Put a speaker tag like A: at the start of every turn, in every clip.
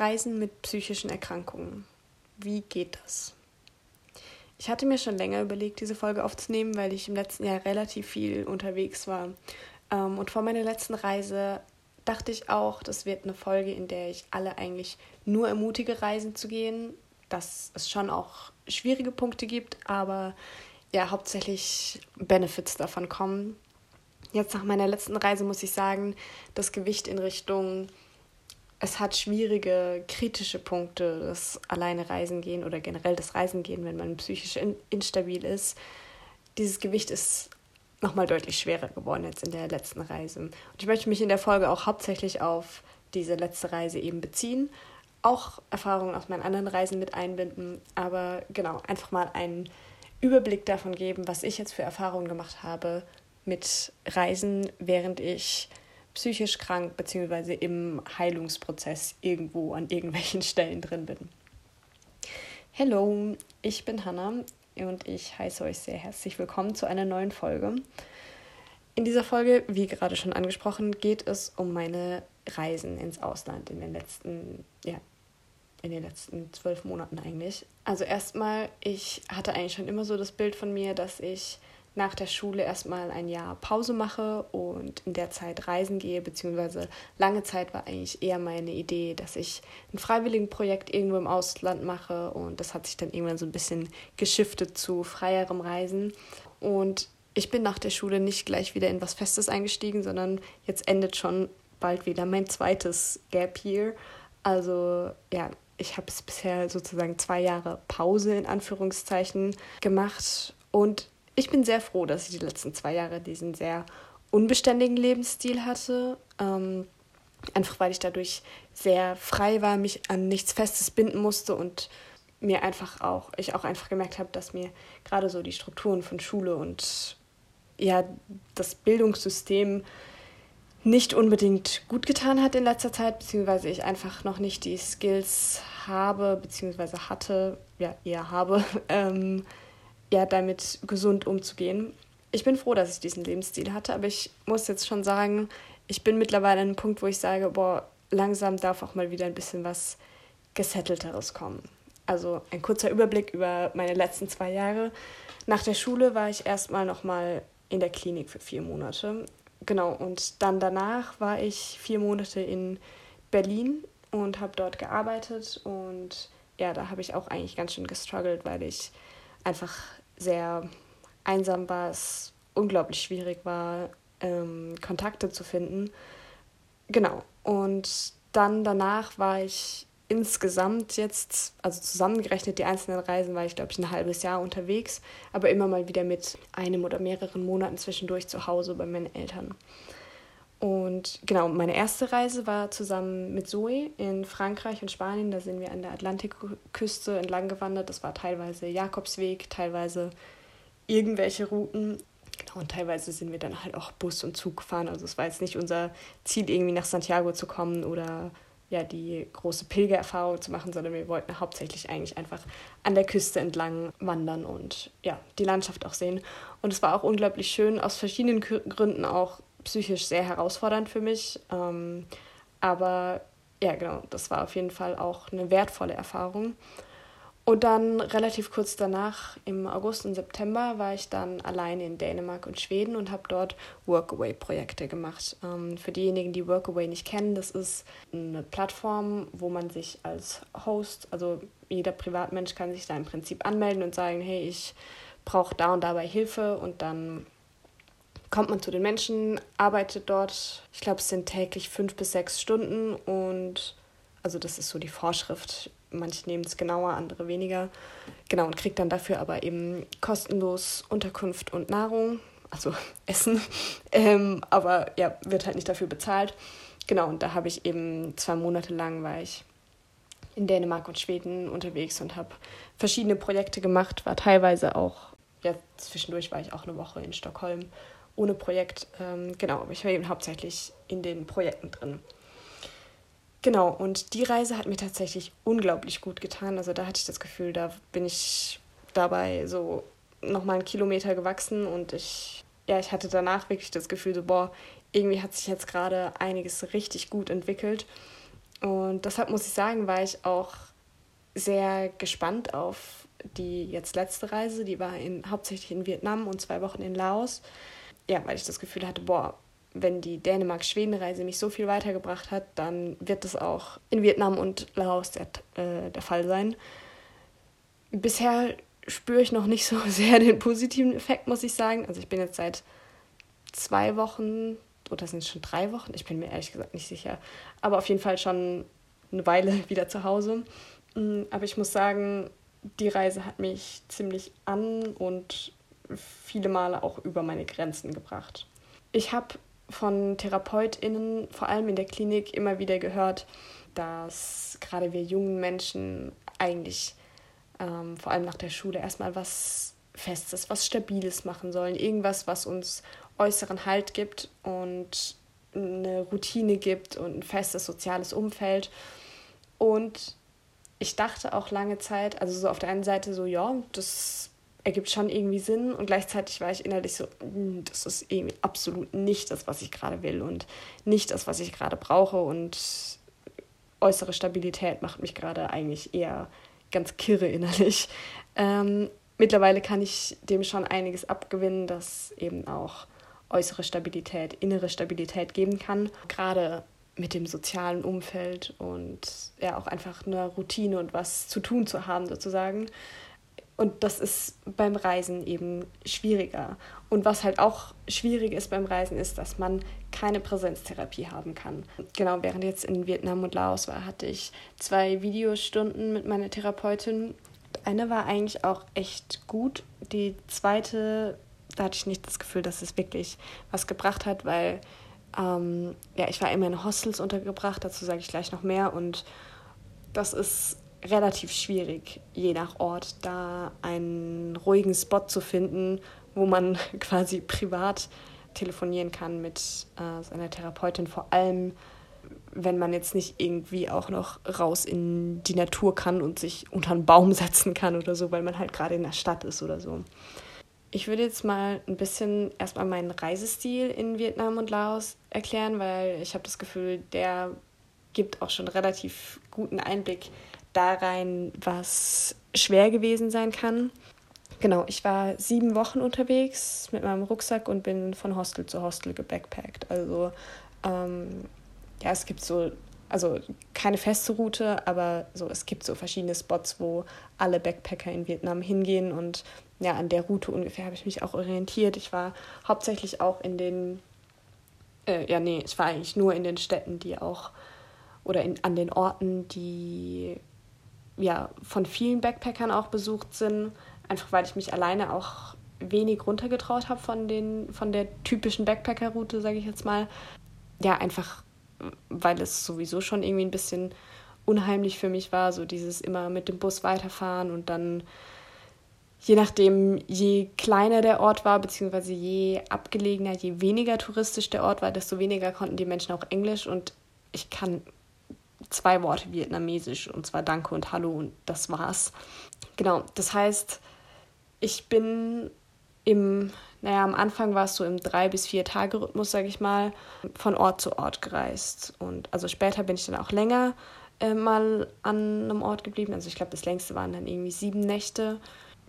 A: Reisen mit psychischen Erkrankungen. Wie geht das? Ich hatte mir schon länger überlegt, diese Folge aufzunehmen, weil ich im letzten Jahr relativ viel unterwegs war. Ähm, und vor meiner letzten Reise dachte ich auch, das wird eine Folge, in der ich alle eigentlich nur ermutige, reisen zu gehen. Dass es schon auch schwierige Punkte gibt, aber ja, hauptsächlich Benefits davon kommen. Jetzt nach meiner letzten Reise muss ich sagen, das Gewicht in Richtung es hat schwierige, kritische Punkte, das alleine Reisen gehen oder generell das Reisen gehen, wenn man psychisch in, instabil ist. Dieses Gewicht ist nochmal deutlich schwerer geworden jetzt in der letzten Reise. Und ich möchte mich in der Folge auch hauptsächlich auf diese letzte Reise eben beziehen, auch Erfahrungen aus meinen anderen Reisen mit einbinden, aber genau, einfach mal einen Überblick davon geben, was ich jetzt für Erfahrungen gemacht habe mit Reisen, während ich psychisch krank bzw. im Heilungsprozess irgendwo an irgendwelchen Stellen drin bin. Hallo, ich bin Hanna und ich heiße euch sehr herzlich willkommen zu einer neuen Folge. In dieser Folge, wie gerade schon angesprochen, geht es um meine Reisen ins Ausland in den letzten, ja, in den letzten zwölf Monaten eigentlich. Also erstmal, ich hatte eigentlich schon immer so das Bild von mir, dass ich nach der Schule erstmal ein Jahr Pause mache und in der Zeit reisen gehe, beziehungsweise lange Zeit war eigentlich eher meine Idee, dass ich ein Freiwilligenprojekt irgendwo im Ausland mache und das hat sich dann irgendwann so ein bisschen geschiftet zu freierem Reisen und ich bin nach der Schule nicht gleich wieder in was Festes eingestiegen, sondern jetzt endet schon bald wieder mein zweites Gap Year. Also ja, ich habe es bisher sozusagen zwei Jahre Pause in Anführungszeichen gemacht und ich bin sehr froh, dass ich die letzten zwei Jahre diesen sehr unbeständigen Lebensstil hatte. Ähm, einfach weil ich dadurch sehr frei war, mich an nichts Festes binden musste und mir einfach auch, ich auch einfach gemerkt habe, dass mir gerade so die Strukturen von Schule und ja, das Bildungssystem nicht unbedingt gut getan hat in letzter Zeit, beziehungsweise ich einfach noch nicht die Skills habe, beziehungsweise hatte, ja, eher habe, ähm, ja, damit gesund umzugehen. Ich bin froh, dass ich diesen Lebensstil hatte, aber ich muss jetzt schon sagen, ich bin mittlerweile an einem Punkt, wo ich sage, boah, langsam darf auch mal wieder ein bisschen was Gesettelteres kommen. Also ein kurzer Überblick über meine letzten zwei Jahre. Nach der Schule war ich erstmal nochmal in der Klinik für vier Monate. Genau, und dann danach war ich vier Monate in Berlin und habe dort gearbeitet. Und ja, da habe ich auch eigentlich ganz schön gestruggelt, weil ich einfach sehr einsam war, es unglaublich schwierig war, ähm, Kontakte zu finden. Genau. Und dann danach war ich insgesamt jetzt, also zusammengerechnet die einzelnen Reisen, war ich, glaube ich, ein halbes Jahr unterwegs, aber immer mal wieder mit einem oder mehreren Monaten zwischendurch zu Hause bei meinen Eltern. Und genau, meine erste Reise war zusammen mit Zoe in Frankreich und Spanien. Da sind wir an der Atlantikküste entlang gewandert. Das war teilweise Jakobsweg, teilweise irgendwelche Routen. Genau, und teilweise sind wir dann halt auch Bus und Zug gefahren. Also es war jetzt nicht unser Ziel, irgendwie nach Santiago zu kommen oder ja, die große Pilgererfahrung zu machen, sondern wir wollten hauptsächlich eigentlich einfach an der Küste entlang wandern und ja, die Landschaft auch sehen. Und es war auch unglaublich schön, aus verschiedenen Gründen auch psychisch sehr herausfordernd für mich. Ähm, aber ja, genau, das war auf jeden Fall auch eine wertvolle Erfahrung. Und dann relativ kurz danach, im August und September, war ich dann alleine in Dänemark und Schweden und habe dort Workaway-Projekte gemacht. Ähm, für diejenigen, die Workaway nicht kennen, das ist eine Plattform, wo man sich als Host, also jeder Privatmensch kann sich da im Prinzip anmelden und sagen, hey, ich brauche da und dabei Hilfe und dann kommt man zu den Menschen, arbeitet dort, ich glaube, es sind täglich fünf bis sechs Stunden und also das ist so die Vorschrift. Manche nehmen es genauer, andere weniger. Genau, und kriegt dann dafür aber eben kostenlos Unterkunft und Nahrung, also Essen. Ähm, aber ja, wird halt nicht dafür bezahlt. Genau, und da habe ich eben zwei Monate lang war ich in Dänemark und Schweden unterwegs und habe verschiedene Projekte gemacht, war teilweise auch, ja, zwischendurch war ich auch eine Woche in Stockholm ohne Projekt. Ähm, genau, aber ich war eben hauptsächlich in den Projekten drin. Genau, und die Reise hat mir tatsächlich unglaublich gut getan. Also da hatte ich das Gefühl, da bin ich dabei so nochmal einen Kilometer gewachsen und ich, ja, ich hatte danach wirklich das Gefühl, so, boah, irgendwie hat sich jetzt gerade einiges richtig gut entwickelt. Und deshalb muss ich sagen, war ich auch sehr gespannt auf die jetzt letzte Reise. Die war in, hauptsächlich in Vietnam und zwei Wochen in Laos. Ja, weil ich das Gefühl hatte, boah, wenn die Dänemark-Schweden-Reise mich so viel weitergebracht hat, dann wird das auch in Vietnam und Laos der, äh, der Fall sein. Bisher spüre ich noch nicht so sehr den positiven Effekt, muss ich sagen. Also ich bin jetzt seit zwei Wochen oder sind es schon drei Wochen? Ich bin mir ehrlich gesagt nicht sicher. Aber auf jeden Fall schon eine Weile wieder zu Hause. Mm, aber ich muss sagen, die Reise hat mich ziemlich an und viele Male auch über meine Grenzen gebracht. Ich habe von TherapeutInnen, vor allem in der Klinik, immer wieder gehört, dass gerade wir jungen Menschen eigentlich ähm, vor allem nach der Schule erstmal was Festes, was Stabiles machen sollen. Irgendwas, was uns äußeren Halt gibt und eine Routine gibt und ein festes soziales Umfeld. Und ich dachte auch lange Zeit, also so auf der einen Seite so, ja, das ergibt schon irgendwie Sinn und gleichzeitig war ich innerlich so, hm, das ist irgendwie absolut nicht das, was ich gerade will und nicht das, was ich gerade brauche und äußere Stabilität macht mich gerade eigentlich eher ganz kirre innerlich. Ähm, mittlerweile kann ich dem schon einiges abgewinnen, dass eben auch äußere Stabilität, innere Stabilität geben kann. Gerade mit dem sozialen Umfeld und ja auch einfach eine Routine und was zu tun zu haben sozusagen. Und das ist beim Reisen eben schwieriger. Und was halt auch schwierig ist beim Reisen, ist, dass man keine Präsenztherapie haben kann. Genau, während jetzt in Vietnam und Laos war, hatte ich zwei Videostunden mit meiner Therapeutin. Eine war eigentlich auch echt gut. Die zweite, da hatte ich nicht das Gefühl, dass es wirklich was gebracht hat, weil ähm, ja, ich war immer in Hostels untergebracht, dazu sage ich gleich noch mehr. Und das ist relativ schwierig, je nach Ort, da einen ruhigen Spot zu finden, wo man quasi privat telefonieren kann mit äh, seiner Therapeutin, vor allem wenn man jetzt nicht irgendwie auch noch raus in die Natur kann und sich unter einen Baum setzen kann oder so, weil man halt gerade in der Stadt ist oder so. Ich würde jetzt mal ein bisschen erstmal meinen Reisestil in Vietnam und Laos erklären, weil ich habe das Gefühl, der gibt auch schon relativ guten Einblick da rein, was schwer gewesen sein kann. Genau, ich war sieben Wochen unterwegs mit meinem Rucksack und bin von Hostel zu Hostel gebackpackt. Also ähm, ja, es gibt so, also keine feste Route, aber so, es gibt so verschiedene Spots, wo alle Backpacker in Vietnam hingehen und ja, an der Route ungefähr habe ich mich auch orientiert. Ich war hauptsächlich auch in den, äh, ja, nee, ich war eigentlich nur in den Städten, die auch, oder in, an den Orten, die ja, von vielen Backpackern auch besucht sind, einfach weil ich mich alleine auch wenig runtergetraut habe von, von der typischen Backpacker-Route, sage ich jetzt mal. Ja, einfach weil es sowieso schon irgendwie ein bisschen unheimlich für mich war, so dieses immer mit dem Bus weiterfahren und dann je nachdem, je kleiner der Ort war, beziehungsweise je abgelegener, je weniger touristisch der Ort war, desto weniger konnten die Menschen auch Englisch und ich kann zwei Worte Vietnamesisch und zwar Danke und Hallo und das war's. Genau, das heißt, ich bin im, naja, am Anfang war es so im drei bis vier Tage Rhythmus, sage ich mal, von Ort zu Ort gereist und also später bin ich dann auch länger äh, mal an einem Ort geblieben. Also ich glaube, das längste waren dann irgendwie sieben Nächte.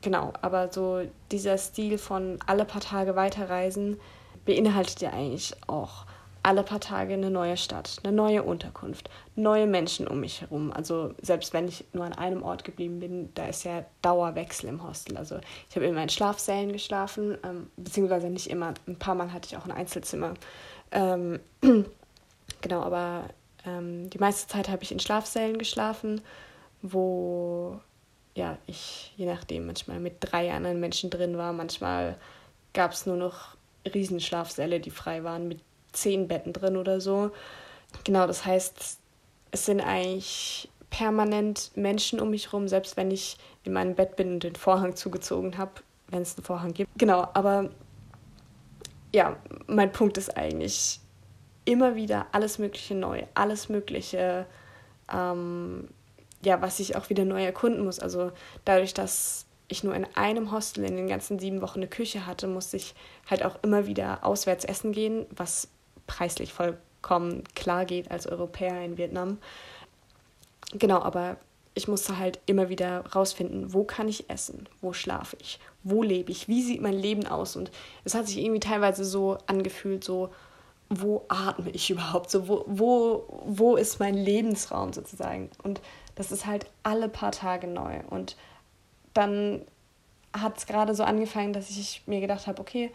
A: Genau, aber so dieser Stil von alle paar Tage weiterreisen beinhaltet ja eigentlich auch alle paar Tage eine neue Stadt, eine neue Unterkunft, neue Menschen um mich herum. Also selbst wenn ich nur an einem Ort geblieben bin, da ist ja Dauerwechsel im Hostel. Also ich habe immer in Schlafsälen geschlafen, ähm, beziehungsweise nicht immer. Ein paar Mal hatte ich auch ein Einzelzimmer. Ähm, genau, aber ähm, die meiste Zeit habe ich in Schlafsälen geschlafen, wo ja ich je nachdem manchmal mit drei anderen Menschen drin war. Manchmal gab es nur noch Riesenschlafsäle, die frei waren mit zehn Betten drin oder so. Genau, das heißt, es sind eigentlich permanent Menschen um mich herum, selbst wenn ich in meinem Bett bin und den Vorhang zugezogen habe, wenn es einen Vorhang gibt. Genau, aber ja, mein Punkt ist eigentlich immer wieder alles Mögliche neu, alles Mögliche, ähm, ja, was ich auch wieder neu erkunden muss. Also dadurch, dass ich nur in einem Hostel in den ganzen sieben Wochen eine Küche hatte, musste ich halt auch immer wieder auswärts essen gehen, was preislich vollkommen klar geht als Europäer in Vietnam. genau, aber ich musste halt immer wieder rausfinden, wo kann ich essen, wo schlafe ich, wo lebe ich, wie sieht mein Leben aus. Und es hat sich irgendwie teilweise so angefühlt, so, wo atme ich überhaupt, so, wo, wo, wo ist mein Lebensraum sozusagen. Und das ist halt alle paar Tage neu. Und dann hat es gerade so angefangen, dass ich mir gedacht habe, okay,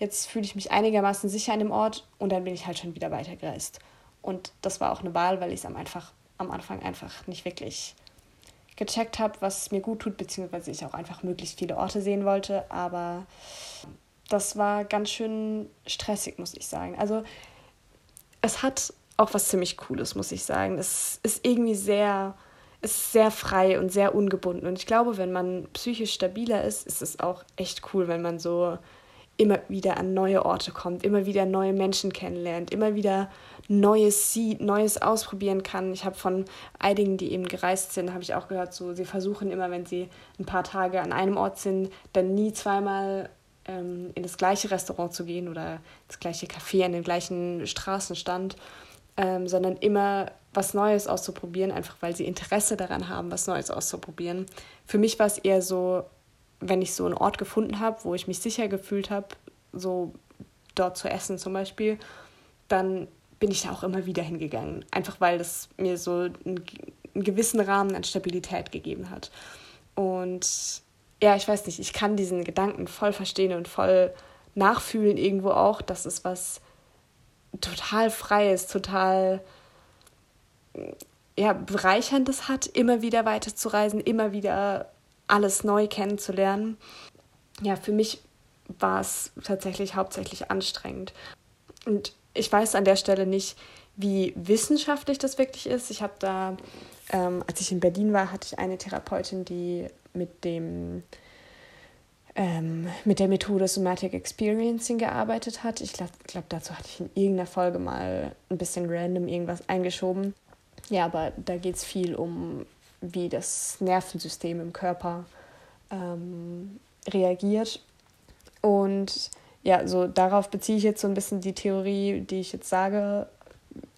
A: jetzt fühle ich mich einigermaßen sicher an dem Ort und dann bin ich halt schon wieder weitergereist. Und das war auch eine Wahl, weil ich es am, am Anfang einfach nicht wirklich gecheckt habe, was mir gut tut, beziehungsweise ich auch einfach möglichst viele Orte sehen wollte. Aber das war ganz schön stressig, muss ich sagen. Also es hat auch was ziemlich Cooles, muss ich sagen. Es ist irgendwie sehr, ist sehr frei und sehr ungebunden. Und ich glaube, wenn man psychisch stabiler ist, ist es auch echt cool, wenn man so immer wieder an neue Orte kommt, immer wieder neue Menschen kennenlernt, immer wieder Neues sieht, Neues ausprobieren kann. Ich habe von einigen, die eben gereist sind, habe ich auch gehört, so sie versuchen immer, wenn sie ein paar Tage an einem Ort sind, dann nie zweimal ähm, in das gleiche Restaurant zu gehen oder das gleiche Café an den gleichen Straßenstand, ähm, sondern immer was Neues auszuprobieren, einfach weil sie Interesse daran haben, was Neues auszuprobieren. Für mich war es eher so, wenn ich so einen Ort gefunden habe, wo ich mich sicher gefühlt habe, so dort zu essen zum Beispiel, dann bin ich da auch immer wieder hingegangen. Einfach weil das mir so einen, einen gewissen Rahmen an Stabilität gegeben hat. Und ja, ich weiß nicht, ich kann diesen Gedanken voll verstehen und voll nachfühlen irgendwo auch, dass es was total Freies, total ja, Bereicherndes hat, immer wieder weiterzureisen, immer wieder alles neu kennenzulernen. Ja, für mich war es tatsächlich hauptsächlich anstrengend. Und ich weiß an der Stelle nicht, wie wissenschaftlich das wirklich ist. Ich habe da, ähm, als ich in Berlin war, hatte ich eine Therapeutin, die mit dem ähm, mit der Methode Somatic Experiencing gearbeitet hat. Ich glaube, glaub, dazu hatte ich in irgendeiner Folge mal ein bisschen random irgendwas eingeschoben. Ja, aber da geht es viel um wie das Nervensystem im Körper ähm, reagiert. Und ja, so darauf beziehe ich jetzt so ein bisschen die Theorie, die ich jetzt sage.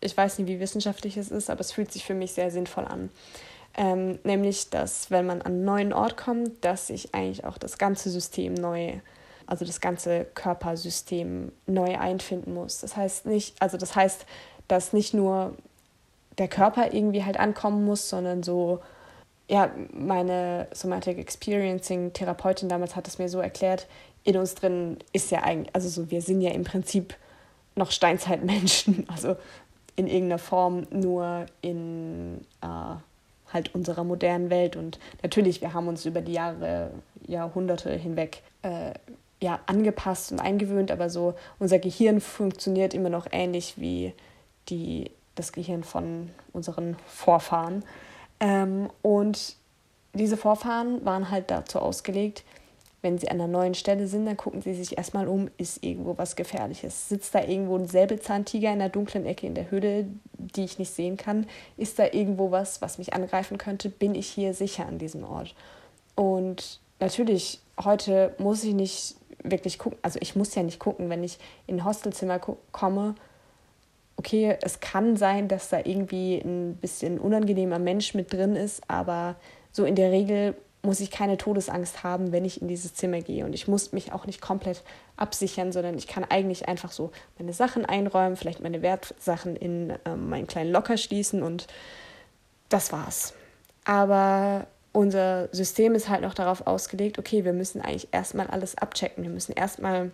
A: Ich weiß nicht, wie wissenschaftlich es ist, aber es fühlt sich für mich sehr sinnvoll an. Ähm, nämlich, dass wenn man an einen neuen Ort kommt, dass sich eigentlich auch das ganze System neu, also das ganze Körpersystem neu einfinden muss. Das heißt nicht, also das heißt, dass nicht nur der Körper irgendwie halt ankommen muss, sondern so, ja, meine Somatic Experiencing Therapeutin damals hat es mir so erklärt, in uns drin ist ja eigentlich, also so, wir sind ja im Prinzip noch Steinzeitmenschen, also in irgendeiner Form nur in äh, halt unserer modernen Welt. Und natürlich, wir haben uns über die Jahre, Jahrhunderte hinweg äh, ja, angepasst und eingewöhnt, aber so unser Gehirn funktioniert immer noch ähnlich wie die das Gehirn von unseren Vorfahren. Ähm, und diese Vorfahren waren halt dazu ausgelegt, wenn sie an einer neuen Stelle sind, dann gucken sie sich erstmal um, ist irgendwo was Gefährliches. Sitzt da irgendwo ein Säbelzahntiger in der dunklen Ecke in der Höhle, die ich nicht sehen kann? Ist da irgendwo was, was mich angreifen könnte? Bin ich hier sicher an diesem Ort? Und natürlich, heute muss ich nicht wirklich gucken, also ich muss ja nicht gucken, wenn ich in ein Hostelzimmer komme okay, es kann sein, dass da irgendwie ein bisschen unangenehmer Mensch mit drin ist, aber so in der Regel muss ich keine Todesangst haben, wenn ich in dieses Zimmer gehe. Und ich muss mich auch nicht komplett absichern, sondern ich kann eigentlich einfach so meine Sachen einräumen, vielleicht meine Wertsachen in ähm, meinen kleinen Locker schließen und das war's. Aber unser System ist halt noch darauf ausgelegt, okay, wir müssen eigentlich erstmal alles abchecken. Wir müssen erstmal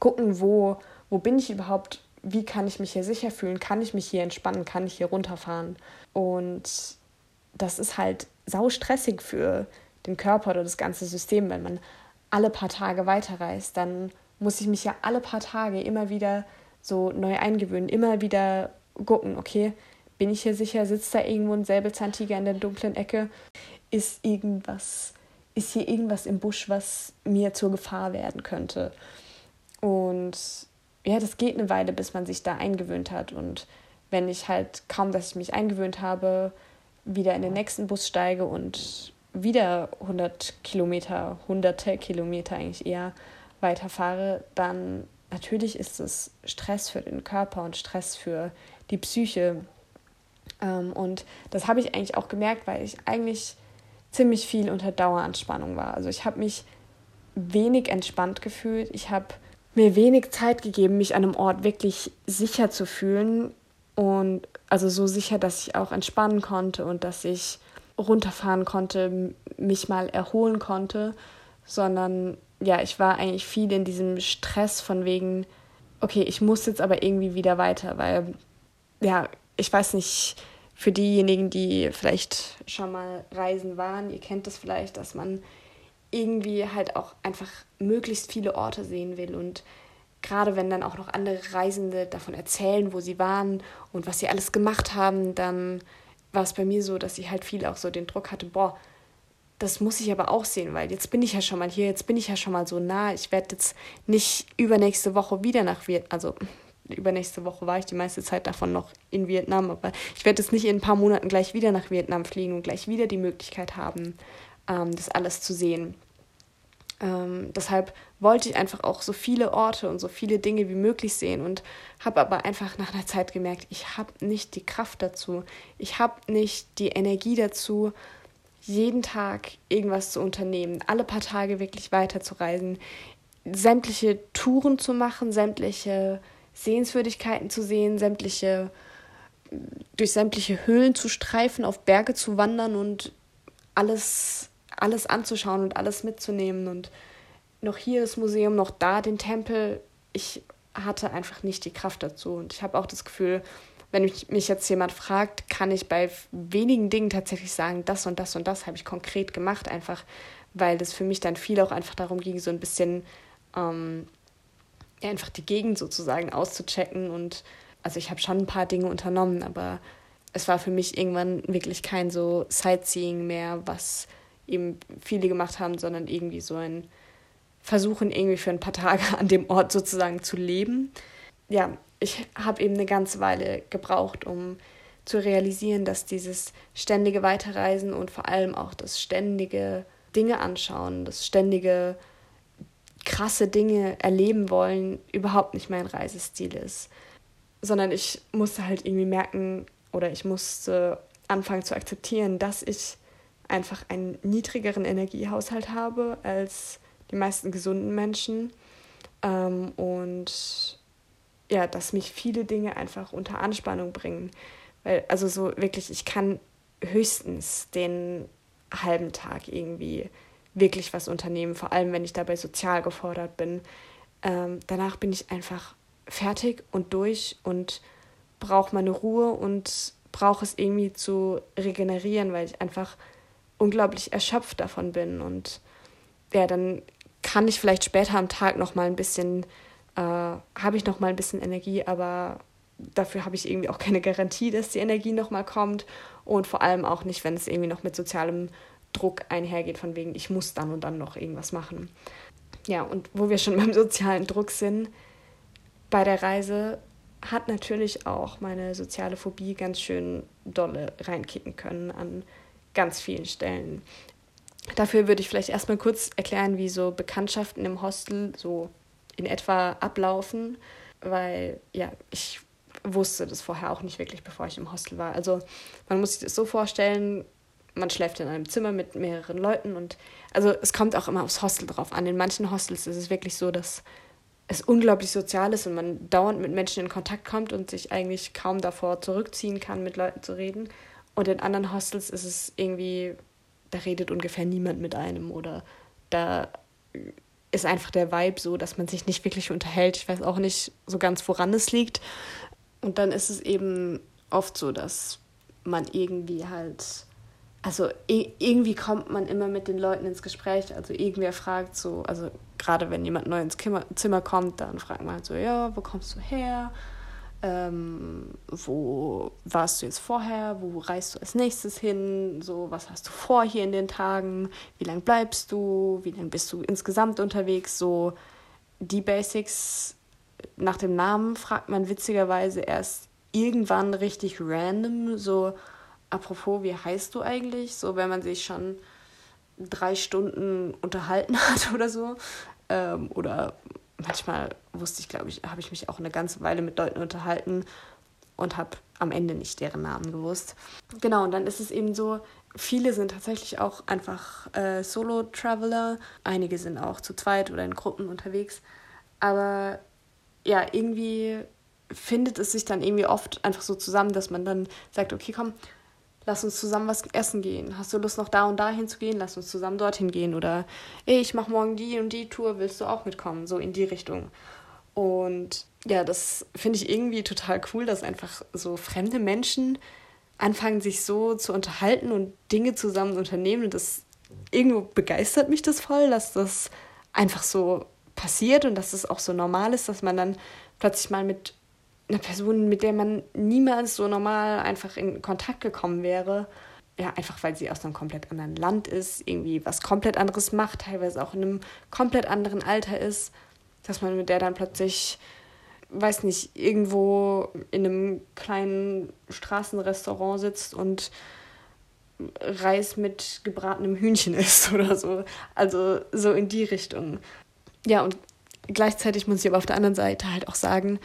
A: gucken, wo, wo bin ich überhaupt wie kann ich mich hier sicher fühlen? Kann ich mich hier entspannen? Kann ich hier runterfahren? Und das ist halt sau stressig für den Körper oder das ganze System, wenn man alle paar Tage weiterreist. Dann muss ich mich ja alle paar Tage immer wieder so neu eingewöhnen, immer wieder gucken, okay, bin ich hier sicher? Sitzt da irgendwo ein Säbelzahntiger in der dunklen Ecke? Ist irgendwas, ist hier irgendwas im Busch, was mir zur Gefahr werden könnte? Und ja, das geht eine Weile, bis man sich da eingewöhnt hat. Und wenn ich halt kaum, dass ich mich eingewöhnt habe, wieder in den nächsten Bus steige und wieder 100 Kilometer, hunderte Kilometer eigentlich eher weiterfahre, dann natürlich ist es Stress für den Körper und Stress für die Psyche. Ähm, und das habe ich eigentlich auch gemerkt, weil ich eigentlich ziemlich viel unter Daueranspannung war. Also ich habe mich wenig entspannt gefühlt. Ich habe mir wenig Zeit gegeben, mich an einem Ort wirklich sicher zu fühlen. Und also so sicher, dass ich auch entspannen konnte und dass ich runterfahren konnte, mich mal erholen konnte, sondern ja, ich war eigentlich viel in diesem Stress von wegen, okay, ich muss jetzt aber irgendwie wieder weiter, weil ja, ich weiß nicht, für diejenigen, die vielleicht schon mal reisen waren, ihr kennt es das vielleicht, dass man irgendwie halt auch einfach möglichst viele Orte sehen will und gerade wenn dann auch noch andere Reisende davon erzählen, wo sie waren und was sie alles gemacht haben, dann war es bei mir so, dass ich halt viel auch so den Druck hatte, boah, das muss ich aber auch sehen, weil jetzt bin ich ja schon mal hier, jetzt bin ich ja schon mal so nah. Ich werde jetzt nicht übernächste Woche wieder nach Vietnam, also übernächste Woche war ich die meiste Zeit davon noch in Vietnam, aber ich werde jetzt nicht in ein paar Monaten gleich wieder nach Vietnam fliegen und gleich wieder die Möglichkeit haben, ähm, das alles zu sehen. Ähm, deshalb wollte ich einfach auch so viele Orte und so viele Dinge wie möglich sehen und habe aber einfach nach einer Zeit gemerkt, ich habe nicht die Kraft dazu, ich habe nicht die Energie dazu, jeden Tag irgendwas zu unternehmen, alle paar Tage wirklich weiterzureisen, sämtliche Touren zu machen, sämtliche Sehenswürdigkeiten zu sehen, sämtliche durch sämtliche Höhlen zu streifen, auf Berge zu wandern und alles alles anzuschauen und alles mitzunehmen und noch hier das Museum, noch da den Tempel. Ich hatte einfach nicht die Kraft dazu und ich habe auch das Gefühl, wenn mich, jetzt jemand fragt, kann ich bei wenigen Dingen tatsächlich sagen, das und das und das habe ich konkret gemacht, einfach weil das für mich dann viel auch einfach darum ging, so ein bisschen ähm, ja, einfach die Gegend sozusagen auszuchecken. Und also ich habe schon ein paar Dinge unternommen, aber es war für mich irgendwann wirklich kein so Sightseeing mehr, was eben viele gemacht haben, sondern irgendwie so ein Versuchen, irgendwie für ein paar Tage an dem Ort sozusagen zu leben. Ja, ich habe eben eine ganze Weile gebraucht, um zu realisieren, dass dieses ständige Weiterreisen und vor allem auch das ständige Dinge anschauen, das ständige krasse Dinge erleben wollen, überhaupt nicht mein Reisestil ist. Sondern ich musste halt irgendwie merken oder ich musste anfangen zu akzeptieren, dass ich einfach einen niedrigeren Energiehaushalt habe als die meisten gesunden Menschen. Ähm, und ja, dass mich viele Dinge einfach unter Anspannung bringen. Weil, also so wirklich, ich kann höchstens den halben Tag irgendwie wirklich was unternehmen, vor allem wenn ich dabei sozial gefordert bin. Ähm, danach bin ich einfach fertig und durch und brauche meine Ruhe und brauche es irgendwie zu regenerieren, weil ich einfach unglaublich erschöpft davon bin. Und ja, dann kann ich vielleicht später am Tag noch mal ein bisschen, äh, habe ich noch mal ein bisschen Energie, aber dafür habe ich irgendwie auch keine Garantie, dass die Energie noch mal kommt. Und vor allem auch nicht, wenn es irgendwie noch mit sozialem Druck einhergeht, von wegen, ich muss dann und dann noch irgendwas machen. Ja, und wo wir schon beim sozialen Druck sind, bei der Reise hat natürlich auch meine soziale Phobie ganz schön dolle reinkicken können an ganz vielen Stellen. Dafür würde ich vielleicht erstmal kurz erklären, wie so Bekanntschaften im Hostel so in etwa ablaufen, weil ja, ich wusste das vorher auch nicht wirklich, bevor ich im Hostel war. Also man muss sich das so vorstellen, man schläft in einem Zimmer mit mehreren Leuten und also es kommt auch immer aufs Hostel drauf an. In manchen Hostels ist es wirklich so, dass es unglaublich sozial ist und man dauernd mit Menschen in Kontakt kommt und sich eigentlich kaum davor zurückziehen kann, mit Leuten zu reden. Und in anderen Hostels ist es irgendwie, da redet ungefähr niemand mit einem oder da ist einfach der Vibe so, dass man sich nicht wirklich unterhält. Ich weiß auch nicht so ganz, woran es liegt. Und dann ist es eben oft so, dass man irgendwie halt also irgendwie kommt man immer mit den Leuten ins Gespräch. Also irgendwer fragt so, also gerade wenn jemand neu ins Zimmer kommt, dann fragt man halt so, ja, wo kommst du her? Ähm, wo warst du jetzt vorher? Wo reist du als nächstes hin? So, was hast du vor hier in den Tagen? Wie lange bleibst du? Wie lange bist du insgesamt unterwegs? So die Basics nach dem Namen fragt man witzigerweise erst irgendwann richtig random, so apropos, wie heißt du eigentlich? So, wenn man sich schon drei Stunden unterhalten hat oder so. Ähm, oder manchmal wusste ich, glaube ich, habe ich mich auch eine ganze Weile mit Leuten unterhalten und habe am Ende nicht deren Namen gewusst. Genau, und dann ist es eben so, viele sind tatsächlich auch einfach äh, Solo-Traveler, einige sind auch zu zweit oder in Gruppen unterwegs, aber ja, irgendwie findet es sich dann irgendwie oft einfach so zusammen, dass man dann sagt, okay, komm, lass uns zusammen was essen gehen. Hast du Lust noch da und da hinzugehen? Lass uns zusammen dorthin gehen. Oder ey, ich mach morgen die und die Tour, willst du auch mitkommen? So in die Richtung. Und ja, das finde ich irgendwie total cool, dass einfach so fremde Menschen anfangen, sich so zu unterhalten und Dinge zusammen unternehmen. Und das irgendwo begeistert mich das voll, dass das einfach so passiert und dass es das auch so normal ist, dass man dann plötzlich mal mit eine Person, mit der man niemals so normal einfach in Kontakt gekommen wäre. Ja, einfach weil sie aus einem komplett anderen Land ist, irgendwie was komplett anderes macht, teilweise auch in einem komplett anderen Alter ist, dass man mit der dann plötzlich, weiß nicht, irgendwo in einem kleinen Straßenrestaurant sitzt und Reis mit gebratenem Hühnchen isst oder so. Also so in die Richtung. Ja, und gleichzeitig muss ich aber auf der anderen Seite halt auch sagen,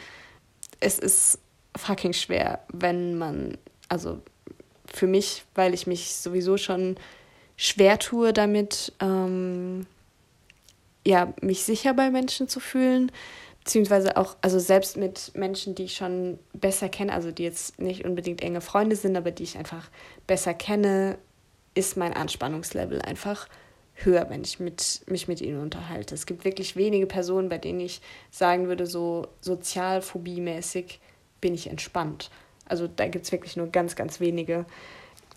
A: es ist fucking schwer, wenn man, also für mich, weil ich mich sowieso schon schwer tue damit, ähm, ja, mich sicher bei Menschen zu fühlen, beziehungsweise auch, also selbst mit Menschen, die ich schon besser kenne, also die jetzt nicht unbedingt enge Freunde sind, aber die ich einfach besser kenne, ist mein Anspannungslevel einfach höher, wenn ich mit, mich mit ihnen unterhalte. Es gibt wirklich wenige Personen, bei denen ich sagen würde, so sozialphobie-mäßig bin ich entspannt. Also da gibt es wirklich nur ganz, ganz wenige.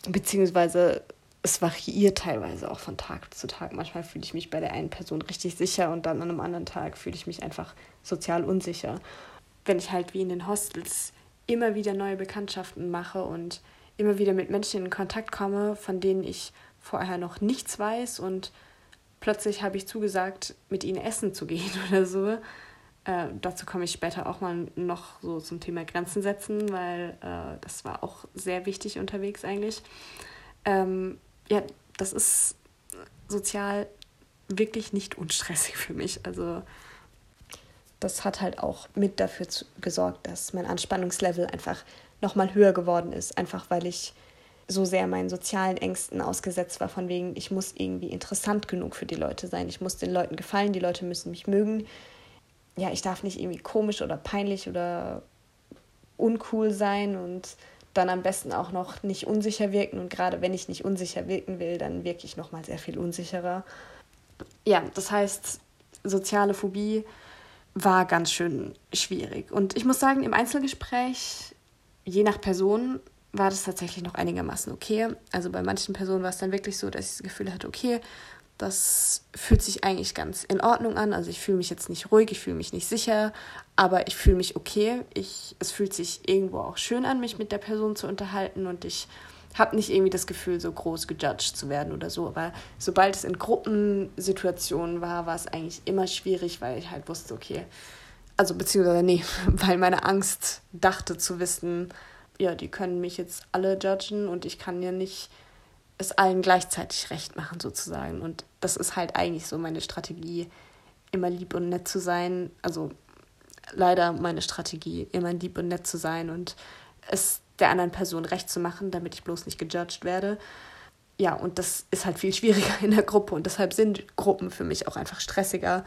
A: Beziehungsweise es variiert teilweise auch von Tag zu Tag. Manchmal fühle ich mich bei der einen Person richtig sicher und dann an einem anderen Tag fühle ich mich einfach sozial unsicher. Wenn ich halt wie in den Hostels immer wieder neue Bekanntschaften mache und immer wieder mit Menschen in Kontakt komme, von denen ich vorher noch nichts weiß und plötzlich habe ich zugesagt, mit ihnen essen zu gehen oder so. Äh, dazu komme ich später auch mal noch so zum Thema Grenzen setzen, weil äh, das war auch sehr wichtig unterwegs eigentlich. Ähm, ja, das ist sozial wirklich nicht unstressig für mich. Also das hat halt auch mit dafür zu, gesorgt, dass mein Anspannungslevel einfach nochmal höher geworden ist, einfach weil ich so sehr meinen sozialen Ängsten ausgesetzt war, von wegen, ich muss irgendwie interessant genug für die Leute sein, ich muss den Leuten gefallen, die Leute müssen mich mögen. Ja, ich darf nicht irgendwie komisch oder peinlich oder uncool sein und dann am besten auch noch nicht unsicher wirken. Und gerade wenn ich nicht unsicher wirken will, dann wirke ich nochmal sehr viel unsicherer. Ja, das heißt, soziale Phobie war ganz schön schwierig. Und ich muss sagen, im Einzelgespräch, je nach Person, war das tatsächlich noch einigermaßen okay. Also bei manchen Personen war es dann wirklich so, dass ich das Gefühl hatte, okay, das fühlt sich eigentlich ganz in Ordnung an. Also ich fühle mich jetzt nicht ruhig, ich fühle mich nicht sicher, aber ich fühle mich okay. Ich, es fühlt sich irgendwo auch schön an, mich mit der Person zu unterhalten und ich habe nicht irgendwie das Gefühl, so groß gejudged zu werden oder so. Aber sobald es in Gruppensituationen war, war es eigentlich immer schwierig, weil ich halt wusste, okay, also beziehungsweise nee, weil meine Angst dachte zu wissen, ja, die können mich jetzt alle judgen und ich kann ja nicht es allen gleichzeitig recht machen, sozusagen. Und das ist halt eigentlich so meine Strategie, immer lieb und nett zu sein. Also leider meine Strategie, immer lieb und nett zu sein und es der anderen Person recht zu machen, damit ich bloß nicht gejudged werde. Ja, und das ist halt viel schwieriger in der Gruppe und deshalb sind Gruppen für mich auch einfach stressiger.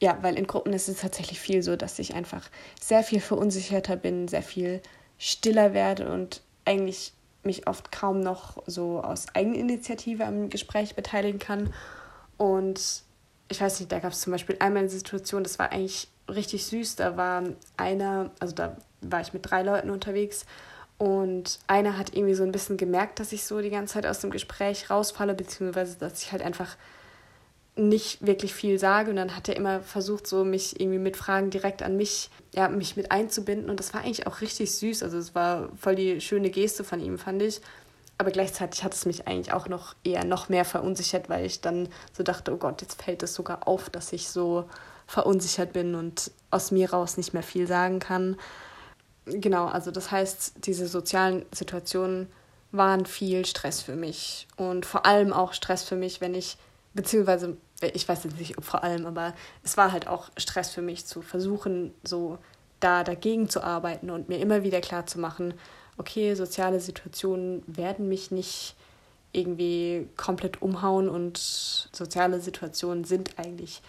A: Ja, weil in Gruppen ist es tatsächlich viel so, dass ich einfach sehr viel verunsicherter bin, sehr viel stiller werde und eigentlich mich oft kaum noch so aus Eigeninitiative am Gespräch beteiligen kann. Und ich weiß nicht, da gab es zum Beispiel einmal eine Situation, das war eigentlich richtig süß. Da war einer, also da war ich mit drei Leuten unterwegs und einer hat irgendwie so ein bisschen gemerkt, dass ich so die ganze Zeit aus dem Gespräch rausfalle, beziehungsweise dass ich halt einfach nicht wirklich viel sage und dann hat er immer versucht, so mich irgendwie mit Fragen direkt an mich, ja, mich mit einzubinden und das war eigentlich auch richtig süß. Also es war voll die schöne Geste von ihm, fand ich. Aber gleichzeitig hat es mich eigentlich auch noch eher noch mehr verunsichert, weil ich dann so dachte, oh Gott, jetzt fällt es sogar auf, dass ich so verunsichert bin und aus mir raus nicht mehr viel sagen kann. Genau, also das heißt, diese sozialen Situationen waren viel Stress für mich und vor allem auch Stress für mich, wenn ich beziehungsweise ich weiß jetzt nicht, vor allem, aber es war halt auch Stress für mich zu versuchen, so da dagegen zu arbeiten und mir immer wieder klar zu machen, okay, soziale Situationen werden mich nicht irgendwie komplett umhauen und soziale Situationen sind eigentlich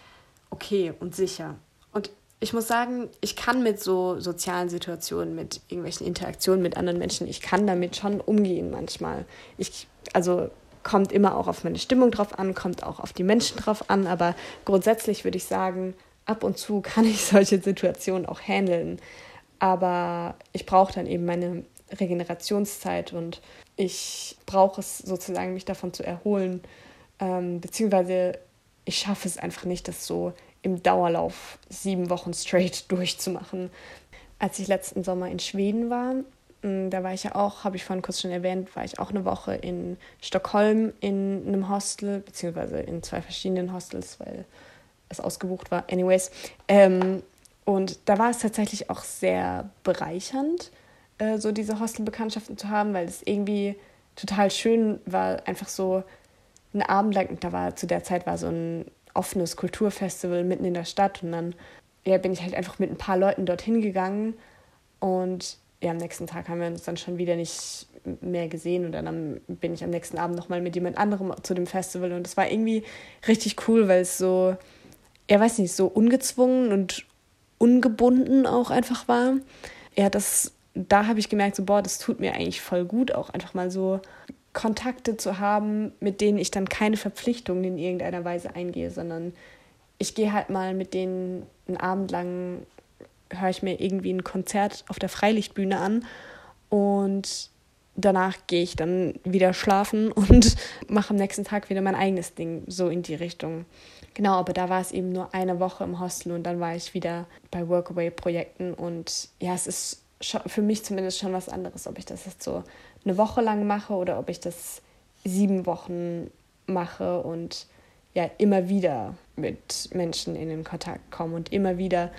A: okay und sicher. Und ich muss sagen, ich kann mit so sozialen Situationen, mit irgendwelchen Interaktionen mit anderen Menschen, ich kann damit schon umgehen manchmal. Ich, also kommt immer auch auf meine Stimmung drauf an, kommt auch auf die Menschen drauf an, aber grundsätzlich würde ich sagen, ab und zu kann ich solche Situationen auch handeln. Aber ich brauche dann eben meine Regenerationszeit und ich brauche es sozusagen, mich davon zu erholen. Ähm, beziehungsweise ich schaffe es einfach nicht, das so im Dauerlauf sieben Wochen straight durchzumachen. Als ich letzten Sommer in Schweden war, da war ich ja auch, habe ich vorhin kurz schon erwähnt, war ich auch eine Woche in Stockholm in einem Hostel, beziehungsweise in zwei verschiedenen Hostels, weil es ausgebucht war. Anyways. Ähm, und da war es tatsächlich auch sehr bereichernd, äh, so diese Hostelbekanntschaften zu haben, weil es irgendwie total schön war, einfach so einen Abend lang, da war zu der Zeit war so ein offenes Kulturfestival mitten in der Stadt und dann ja, bin ich halt einfach mit ein paar Leuten dorthin gegangen und ja, am nächsten Tag haben wir uns dann schon wieder nicht mehr gesehen und dann bin ich am nächsten Abend nochmal mit jemand anderem zu dem Festival und es war irgendwie richtig cool, weil es so, ja, weiß nicht, so ungezwungen und ungebunden auch einfach war. Ja, das, da habe ich gemerkt, so, boah, das tut mir eigentlich voll gut, auch einfach mal so Kontakte zu haben, mit denen ich dann keine Verpflichtungen in irgendeiner Weise eingehe, sondern ich gehe halt mal mit denen einen Abend lang, höre ich mir irgendwie ein Konzert auf der Freilichtbühne an und danach gehe ich dann wieder schlafen und mache am nächsten Tag wieder mein eigenes Ding, so in die Richtung. Genau, aber da war es eben nur eine Woche im Hostel und dann war ich wieder bei Workaway-Projekten und ja, es ist für mich zumindest schon was anderes, ob ich das jetzt so eine Woche lang mache oder ob ich das sieben Wochen mache und ja immer wieder mit Menschen in den Kontakt komme und immer wieder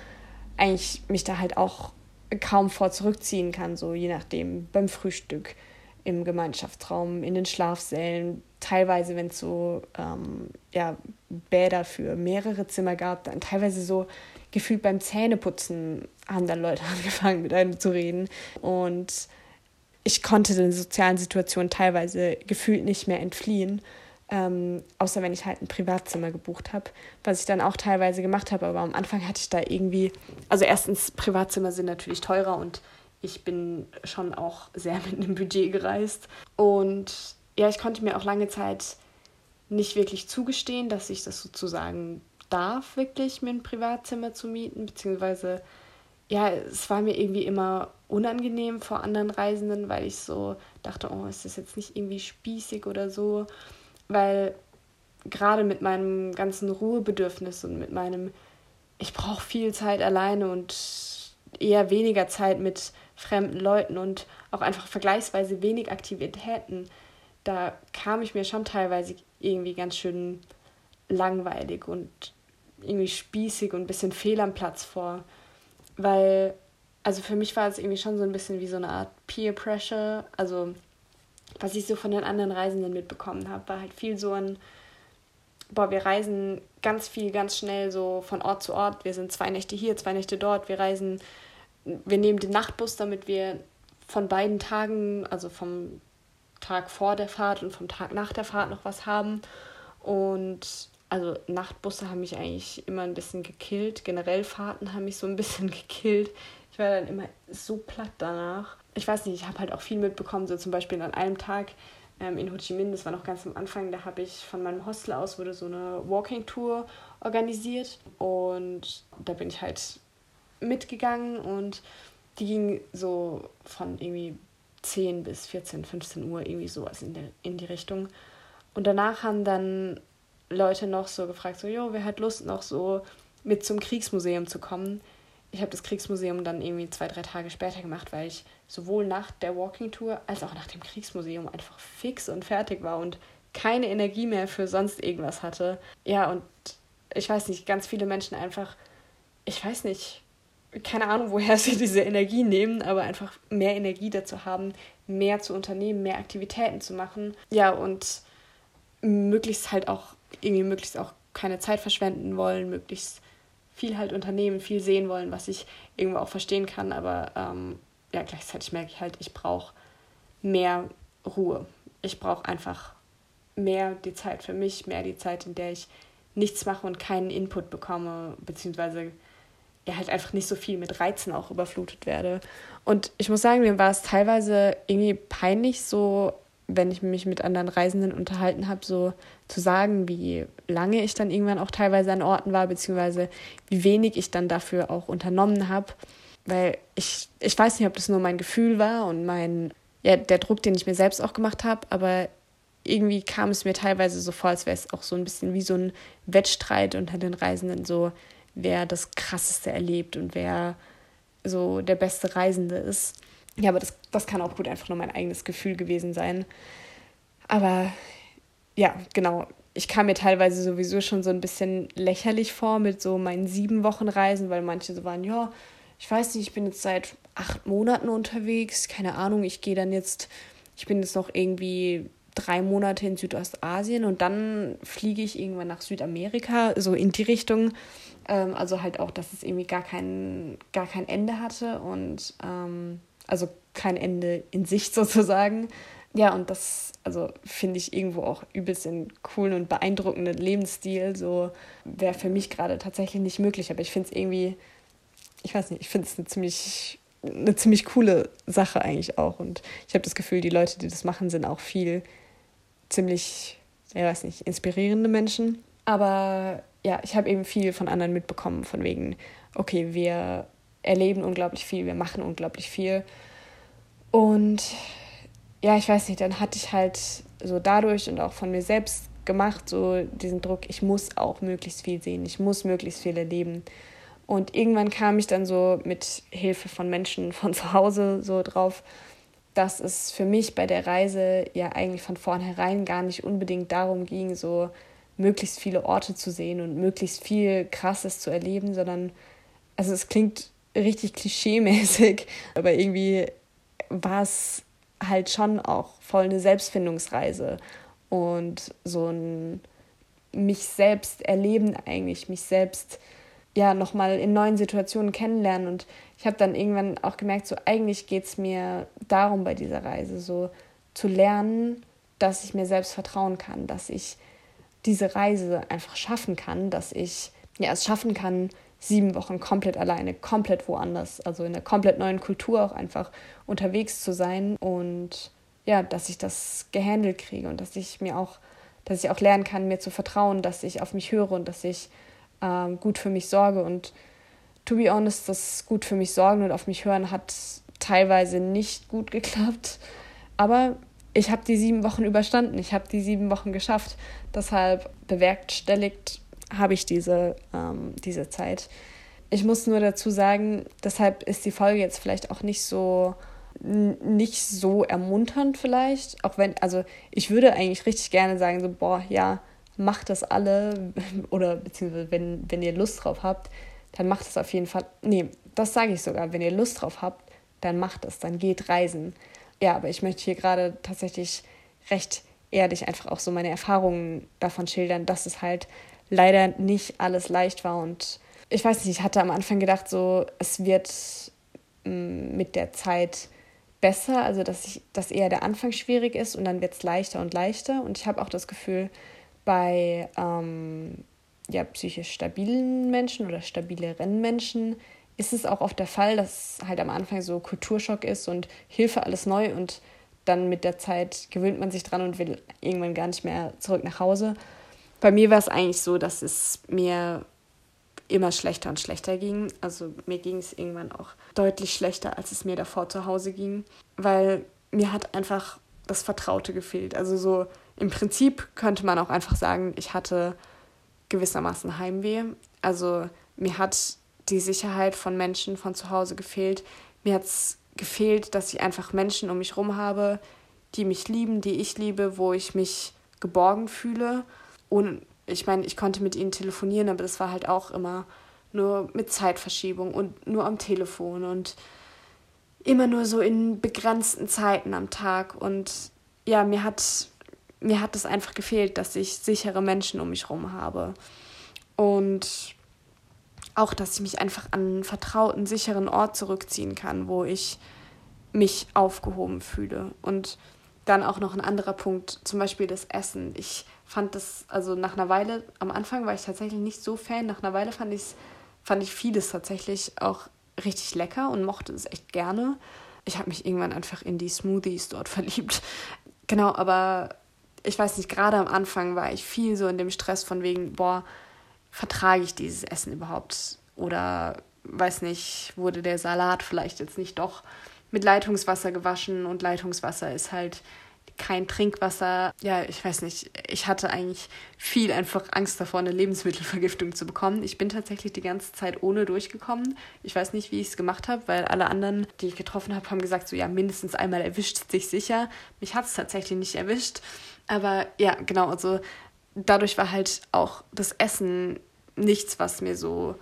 A: eigentlich mich da halt auch kaum vor zurückziehen kann, so je nachdem beim Frühstück, im Gemeinschaftsraum, in den Schlafsälen, teilweise, wenn es so ähm, ja, Bäder für mehrere Zimmer gab, dann teilweise so gefühlt beim Zähneputzen haben dann Leute angefangen mit einem zu reden. Und ich konnte den sozialen Situationen teilweise gefühlt nicht mehr entfliehen, ähm, außer wenn ich halt ein Privatzimmer gebucht habe, was ich dann auch teilweise gemacht habe. Aber am Anfang hatte ich da irgendwie, also erstens, Privatzimmer sind natürlich teurer und ich bin schon auch sehr mit einem Budget gereist. Und ja, ich konnte mir auch lange Zeit nicht wirklich zugestehen, dass ich das sozusagen darf, wirklich mir ein Privatzimmer zu mieten, beziehungsweise ja, es war mir irgendwie immer unangenehm vor anderen Reisenden, weil ich so dachte, oh, ist das jetzt nicht irgendwie spießig oder so, weil gerade mit meinem ganzen Ruhebedürfnis und mit meinem, ich brauche viel Zeit alleine und eher weniger Zeit mit fremden Leuten und auch einfach vergleichsweise wenig Aktivitäten, da kam ich mir schon teilweise irgendwie ganz schön langweilig und irgendwie spießig und ein bisschen fehl am Platz vor weil, also für mich war es irgendwie schon so ein bisschen wie so eine Art Peer Pressure. Also, was ich so von den anderen Reisenden mitbekommen habe, war halt viel so ein, boah, wir reisen ganz viel, ganz schnell so von Ort zu Ort. Wir sind zwei Nächte hier, zwei Nächte dort. Wir reisen, wir nehmen den Nachtbus, damit wir von beiden Tagen, also vom Tag vor der Fahrt und vom Tag nach der Fahrt noch was haben. Und also Nachtbusse haben mich eigentlich immer ein bisschen gekillt. Generell Fahrten haben mich so ein bisschen gekillt. Ich war dann immer so platt danach. Ich weiß nicht, ich habe halt auch viel mitbekommen, so zum Beispiel an einem Tag ähm, in Ho Chi Minh, das war noch ganz am Anfang, da habe ich von meinem Hostel aus wurde so eine Walking Tour organisiert und da bin ich halt mitgegangen und die ging so von irgendwie 10 bis 14, 15 Uhr, irgendwie sowas in, der, in die Richtung. Und danach haben dann Leute noch so gefragt, so, jo, wer hat Lust noch so mit zum Kriegsmuseum zu kommen? Ich habe das Kriegsmuseum dann irgendwie zwei, drei Tage später gemacht, weil ich sowohl nach der Walking Tour als auch nach dem Kriegsmuseum einfach fix und fertig war und keine Energie mehr für sonst irgendwas hatte. Ja, und ich weiß nicht, ganz viele Menschen einfach, ich weiß nicht, keine Ahnung, woher sie diese Energie nehmen, aber einfach mehr Energie dazu haben, mehr zu unternehmen, mehr Aktivitäten zu machen. Ja, und möglichst halt auch irgendwie möglichst auch keine Zeit verschwenden wollen, möglichst viel halt unternehmen, viel sehen wollen, was ich irgendwo auch verstehen kann. Aber ähm, ja, gleichzeitig merke ich halt, ich brauche mehr Ruhe. Ich brauche einfach mehr die Zeit für mich, mehr die Zeit, in der ich nichts mache und keinen Input bekomme, beziehungsweise ja halt einfach nicht so viel mit Reizen auch überflutet werde. Und ich muss sagen, mir war es teilweise irgendwie peinlich, so wenn ich mich mit anderen Reisenden unterhalten habe, so zu sagen, wie lange ich dann irgendwann auch teilweise an Orten war, beziehungsweise wie wenig ich dann dafür auch unternommen habe. Weil ich, ich weiß nicht, ob das nur mein Gefühl war und mein, ja, der Druck, den ich mir selbst auch gemacht habe, aber irgendwie kam es mir teilweise so vor, als wäre es auch so ein bisschen wie so ein Wettstreit unter den Reisenden, so wer das Krasseste erlebt und wer so der beste Reisende ist. Ja, aber das, das kann auch gut einfach nur mein eigenes Gefühl gewesen sein. Aber ja, genau. Ich kam mir teilweise sowieso schon so ein bisschen lächerlich vor mit so meinen sieben Wochen Reisen, weil manche so waren, ja, ich weiß nicht, ich bin jetzt seit acht Monaten unterwegs, keine Ahnung, ich gehe dann jetzt, ich bin jetzt noch irgendwie drei Monate in Südostasien und dann fliege ich irgendwann nach Südamerika, so in die Richtung. Ähm, also halt auch, dass es irgendwie gar kein, gar kein Ende hatte und ähm, also kein Ende in Sicht sozusagen. Ja, und das, also finde ich irgendwo auch übelst einen coolen und beeindruckenden Lebensstil. So wäre für mich gerade tatsächlich nicht möglich, aber ich finde es irgendwie, ich weiß nicht, ich finde es eine ziemlich, eine ziemlich coole Sache eigentlich auch. Und ich habe das Gefühl, die Leute, die das machen, sind auch viel ziemlich, ich weiß nicht, inspirierende Menschen. Aber ja, ich habe eben viel von anderen mitbekommen, von wegen, okay, wir erleben unglaublich viel, wir machen unglaublich viel. Und ja, ich weiß nicht, dann hatte ich halt so dadurch und auch von mir selbst gemacht, so diesen Druck, ich muss auch möglichst viel sehen, ich muss möglichst viel erleben. Und irgendwann kam ich dann so mit Hilfe von Menschen von zu Hause so drauf, dass es für mich bei der Reise ja eigentlich von vornherein gar nicht unbedingt darum ging, so möglichst viele Orte zu sehen und möglichst viel Krasses zu erleben, sondern, also es klingt richtig klischeemäßig, aber irgendwie war es halt schon auch voll eine Selbstfindungsreise und so ein mich selbst erleben eigentlich, mich selbst ja nochmal in neuen Situationen kennenlernen. Und ich habe dann irgendwann auch gemerkt, so eigentlich geht es mir darum bei dieser Reise, so zu lernen, dass ich mir selbst vertrauen kann, dass ich diese Reise einfach schaffen kann, dass ich ja es schaffen kann, sieben Wochen komplett alleine, komplett woanders, also in einer komplett neuen Kultur auch einfach unterwegs zu sein und ja, dass ich das gehandelt kriege und dass ich mir auch, dass ich auch lernen kann, mir zu vertrauen, dass ich auf mich höre und dass ich ähm, gut für mich sorge. Und to be honest, das gut für mich sorgen und auf mich hören hat teilweise nicht gut geklappt. Aber ich habe die sieben Wochen überstanden. Ich habe die sieben Wochen geschafft. Deshalb bewerkstelligt habe ich diese, ähm, diese Zeit. Ich muss nur dazu sagen, deshalb ist die Folge jetzt vielleicht auch nicht so nicht so ermunternd vielleicht, auch wenn also ich würde eigentlich richtig gerne sagen so boah ja macht das alle oder beziehungsweise wenn, wenn ihr Lust drauf habt, dann macht es auf jeden Fall. Nee, das sage ich sogar. Wenn ihr Lust drauf habt, dann macht es, dann geht reisen. Ja, aber ich möchte hier gerade tatsächlich recht ehrlich einfach auch so meine Erfahrungen davon schildern, dass es halt leider nicht alles leicht war. Und ich weiß nicht, ich hatte am Anfang gedacht, so, es wird mm, mit der Zeit besser, also dass, ich, dass eher der Anfang schwierig ist und dann wird es leichter und leichter. Und ich habe auch das Gefühl, bei ähm, ja, psychisch stabilen Menschen oder stabileren Menschen ist es auch oft der Fall, dass halt am Anfang so Kulturschock ist und Hilfe alles neu und dann mit der Zeit gewöhnt man sich dran und will irgendwann gar nicht mehr zurück nach Hause. Bei mir war es eigentlich so, dass es mir immer schlechter und schlechter ging. Also mir ging es irgendwann auch deutlich schlechter, als es mir davor zu Hause ging, weil mir hat einfach das Vertraute gefehlt. Also so im Prinzip könnte man auch einfach sagen, ich hatte gewissermaßen Heimweh. Also mir hat die Sicherheit von Menschen von zu Hause gefehlt. Mir hat es gefehlt, dass ich einfach Menschen um mich herum habe, die mich lieben, die ich liebe, wo ich mich geborgen fühle. Und ich meine, ich konnte mit ihnen telefonieren, aber das war halt auch immer nur mit Zeitverschiebung und nur am Telefon und immer nur so in begrenzten Zeiten am Tag. Und ja, mir hat mir hat es einfach gefehlt, dass ich sichere Menschen um mich herum habe. Und auch, dass ich mich einfach an einen vertrauten, sicheren Ort zurückziehen kann, wo ich mich aufgehoben fühle. Und dann auch noch ein anderer Punkt, zum Beispiel das Essen. Ich fand das, also nach einer Weile, am Anfang war ich tatsächlich nicht so Fan, nach einer Weile fand, fand ich vieles tatsächlich auch richtig lecker und mochte es echt gerne. Ich habe mich irgendwann einfach in die Smoothies dort verliebt. Genau, aber ich weiß nicht, gerade am Anfang war ich viel so in dem Stress von wegen, boah, vertrage ich dieses Essen überhaupt? Oder weiß nicht, wurde der Salat vielleicht jetzt nicht doch mit Leitungswasser gewaschen und Leitungswasser ist halt kein Trinkwasser. Ja, ich weiß nicht. Ich hatte eigentlich viel einfach Angst davor, eine Lebensmittelvergiftung zu bekommen. Ich bin tatsächlich die ganze Zeit ohne durchgekommen. Ich weiß nicht, wie ich es gemacht habe, weil alle anderen, die ich getroffen habe, haben gesagt, so ja, mindestens einmal erwischt es dich sicher. Mich hat es tatsächlich nicht erwischt. Aber ja, genau, also dadurch war halt auch das Essen nichts, was mir so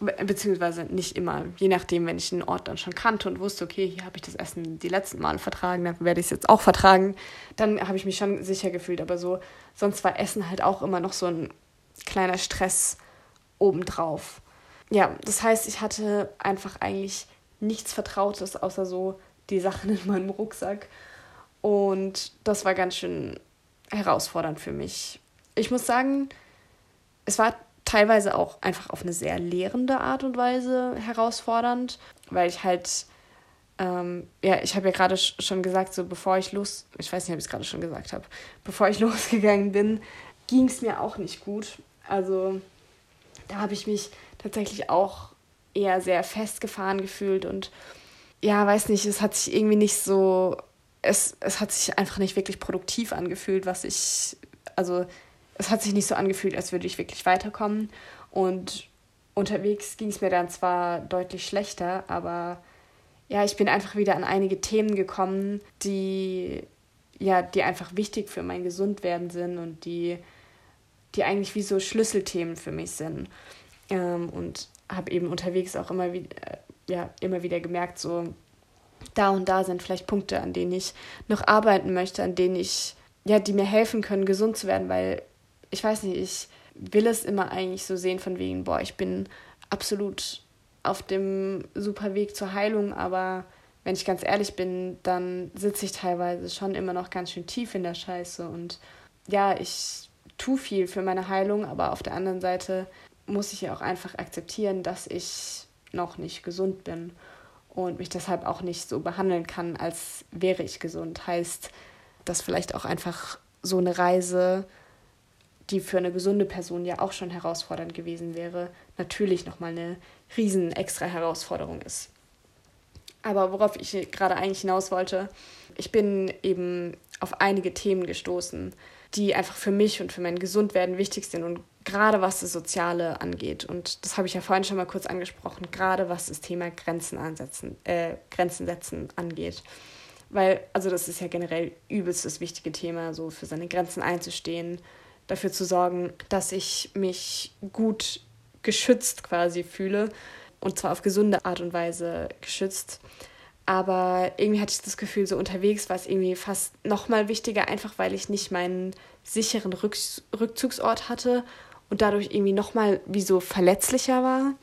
A: beziehungsweise nicht immer, je nachdem, wenn ich einen Ort dann schon kannte und wusste, okay, hier habe ich das Essen die letzten Male vertragen, dann werde ich es jetzt auch vertragen, dann habe ich mich schon sicher gefühlt. Aber so, sonst war Essen halt auch immer noch so ein kleiner Stress obendrauf. Ja, das heißt, ich hatte einfach eigentlich nichts Vertrautes, außer so die Sachen in meinem Rucksack. Und das war ganz schön herausfordernd für mich. Ich muss sagen, es war teilweise auch einfach auf eine sehr lehrende Art und Weise herausfordernd, weil ich halt, ähm, ja, ich habe ja gerade schon gesagt, so bevor ich los, ich weiß nicht, ob ich es gerade schon gesagt habe, bevor ich losgegangen bin, ging es mir auch nicht gut. Also da habe ich mich tatsächlich auch eher sehr festgefahren gefühlt und ja, weiß nicht, es hat sich irgendwie nicht so, es, es hat sich einfach nicht wirklich produktiv angefühlt, was ich, also es hat sich nicht so angefühlt, als würde ich wirklich weiterkommen. Und unterwegs ging es mir dann zwar deutlich schlechter, aber ja, ich bin einfach wieder an einige Themen gekommen, die ja, die einfach wichtig für mein Gesundwerden sind und die, die eigentlich wie so Schlüsselthemen für mich sind. Ähm, und habe eben unterwegs auch immer wieder, äh, ja, immer wieder gemerkt, so da und da sind vielleicht Punkte, an denen ich noch arbeiten möchte, an denen ich, ja, die mir helfen können, gesund zu werden, weil ich weiß nicht, ich will es immer eigentlich so sehen von wegen, boah, ich bin absolut auf dem super Weg zur Heilung, aber wenn ich ganz ehrlich bin, dann sitze ich teilweise schon immer noch ganz schön tief in der Scheiße und ja, ich tue viel für meine Heilung, aber auf der anderen Seite muss ich ja auch einfach akzeptieren, dass ich noch nicht gesund bin und mich deshalb auch nicht so behandeln kann, als wäre ich gesund. Heißt, dass vielleicht auch einfach so eine Reise die für eine gesunde Person ja auch schon herausfordernd gewesen wäre, natürlich nochmal eine riesen extra Herausforderung ist. Aber worauf ich gerade eigentlich hinaus wollte, ich bin eben auf einige Themen gestoßen, die einfach für mich und für mein Gesundwerden wichtig sind und gerade was das Soziale angeht. Und das habe ich ja vorhin schon mal kurz angesprochen, gerade was das Thema Grenzen, ansetzen, äh, Grenzen setzen angeht. Weil, also das ist ja generell übelst das wichtige Thema, so für seine Grenzen einzustehen, dafür zu sorgen, dass ich mich gut geschützt quasi fühle und zwar auf gesunde Art und Weise geschützt. Aber irgendwie hatte ich das Gefühl, so unterwegs war es irgendwie fast noch mal wichtiger, einfach weil ich nicht meinen sicheren Rück Rückzugsort hatte und dadurch irgendwie noch mal wie so verletzlicher war.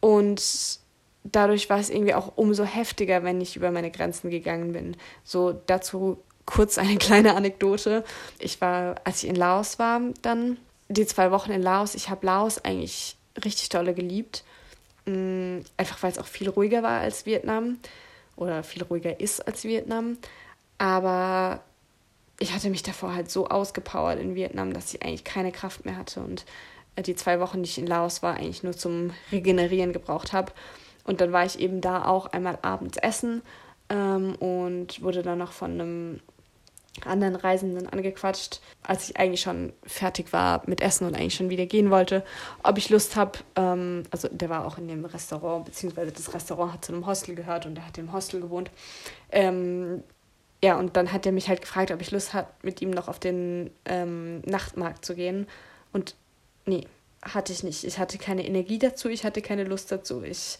A: Und dadurch war es irgendwie auch umso heftiger, wenn ich über meine Grenzen gegangen bin. So dazu kurz eine kleine Anekdote. Ich war, als ich in Laos war, dann die zwei Wochen in Laos, ich habe Laos eigentlich richtig dolle geliebt. Mm, einfach weil es auch viel ruhiger war als Vietnam oder viel ruhiger ist als Vietnam. Aber ich hatte mich davor halt so ausgepowert in Vietnam, dass ich eigentlich keine Kraft mehr hatte und äh, die zwei Wochen, die ich in Laos war, eigentlich nur zum Regenerieren gebraucht habe. Und dann war ich eben da auch einmal abends essen ähm, und wurde dann noch von einem anderen Reisenden angequatscht, als ich eigentlich schon fertig war mit Essen und eigentlich schon wieder gehen wollte, ob ich Lust habe. Ähm, also der war auch in dem Restaurant, beziehungsweise das Restaurant hat zu einem Hostel gehört und er hat im Hostel gewohnt. Ähm, ja, und dann hat er mich halt gefragt, ob ich Lust habe, mit ihm noch auf den ähm, Nachtmarkt zu gehen. Und nee, hatte ich nicht. Ich hatte keine Energie dazu, ich hatte keine Lust dazu. Ich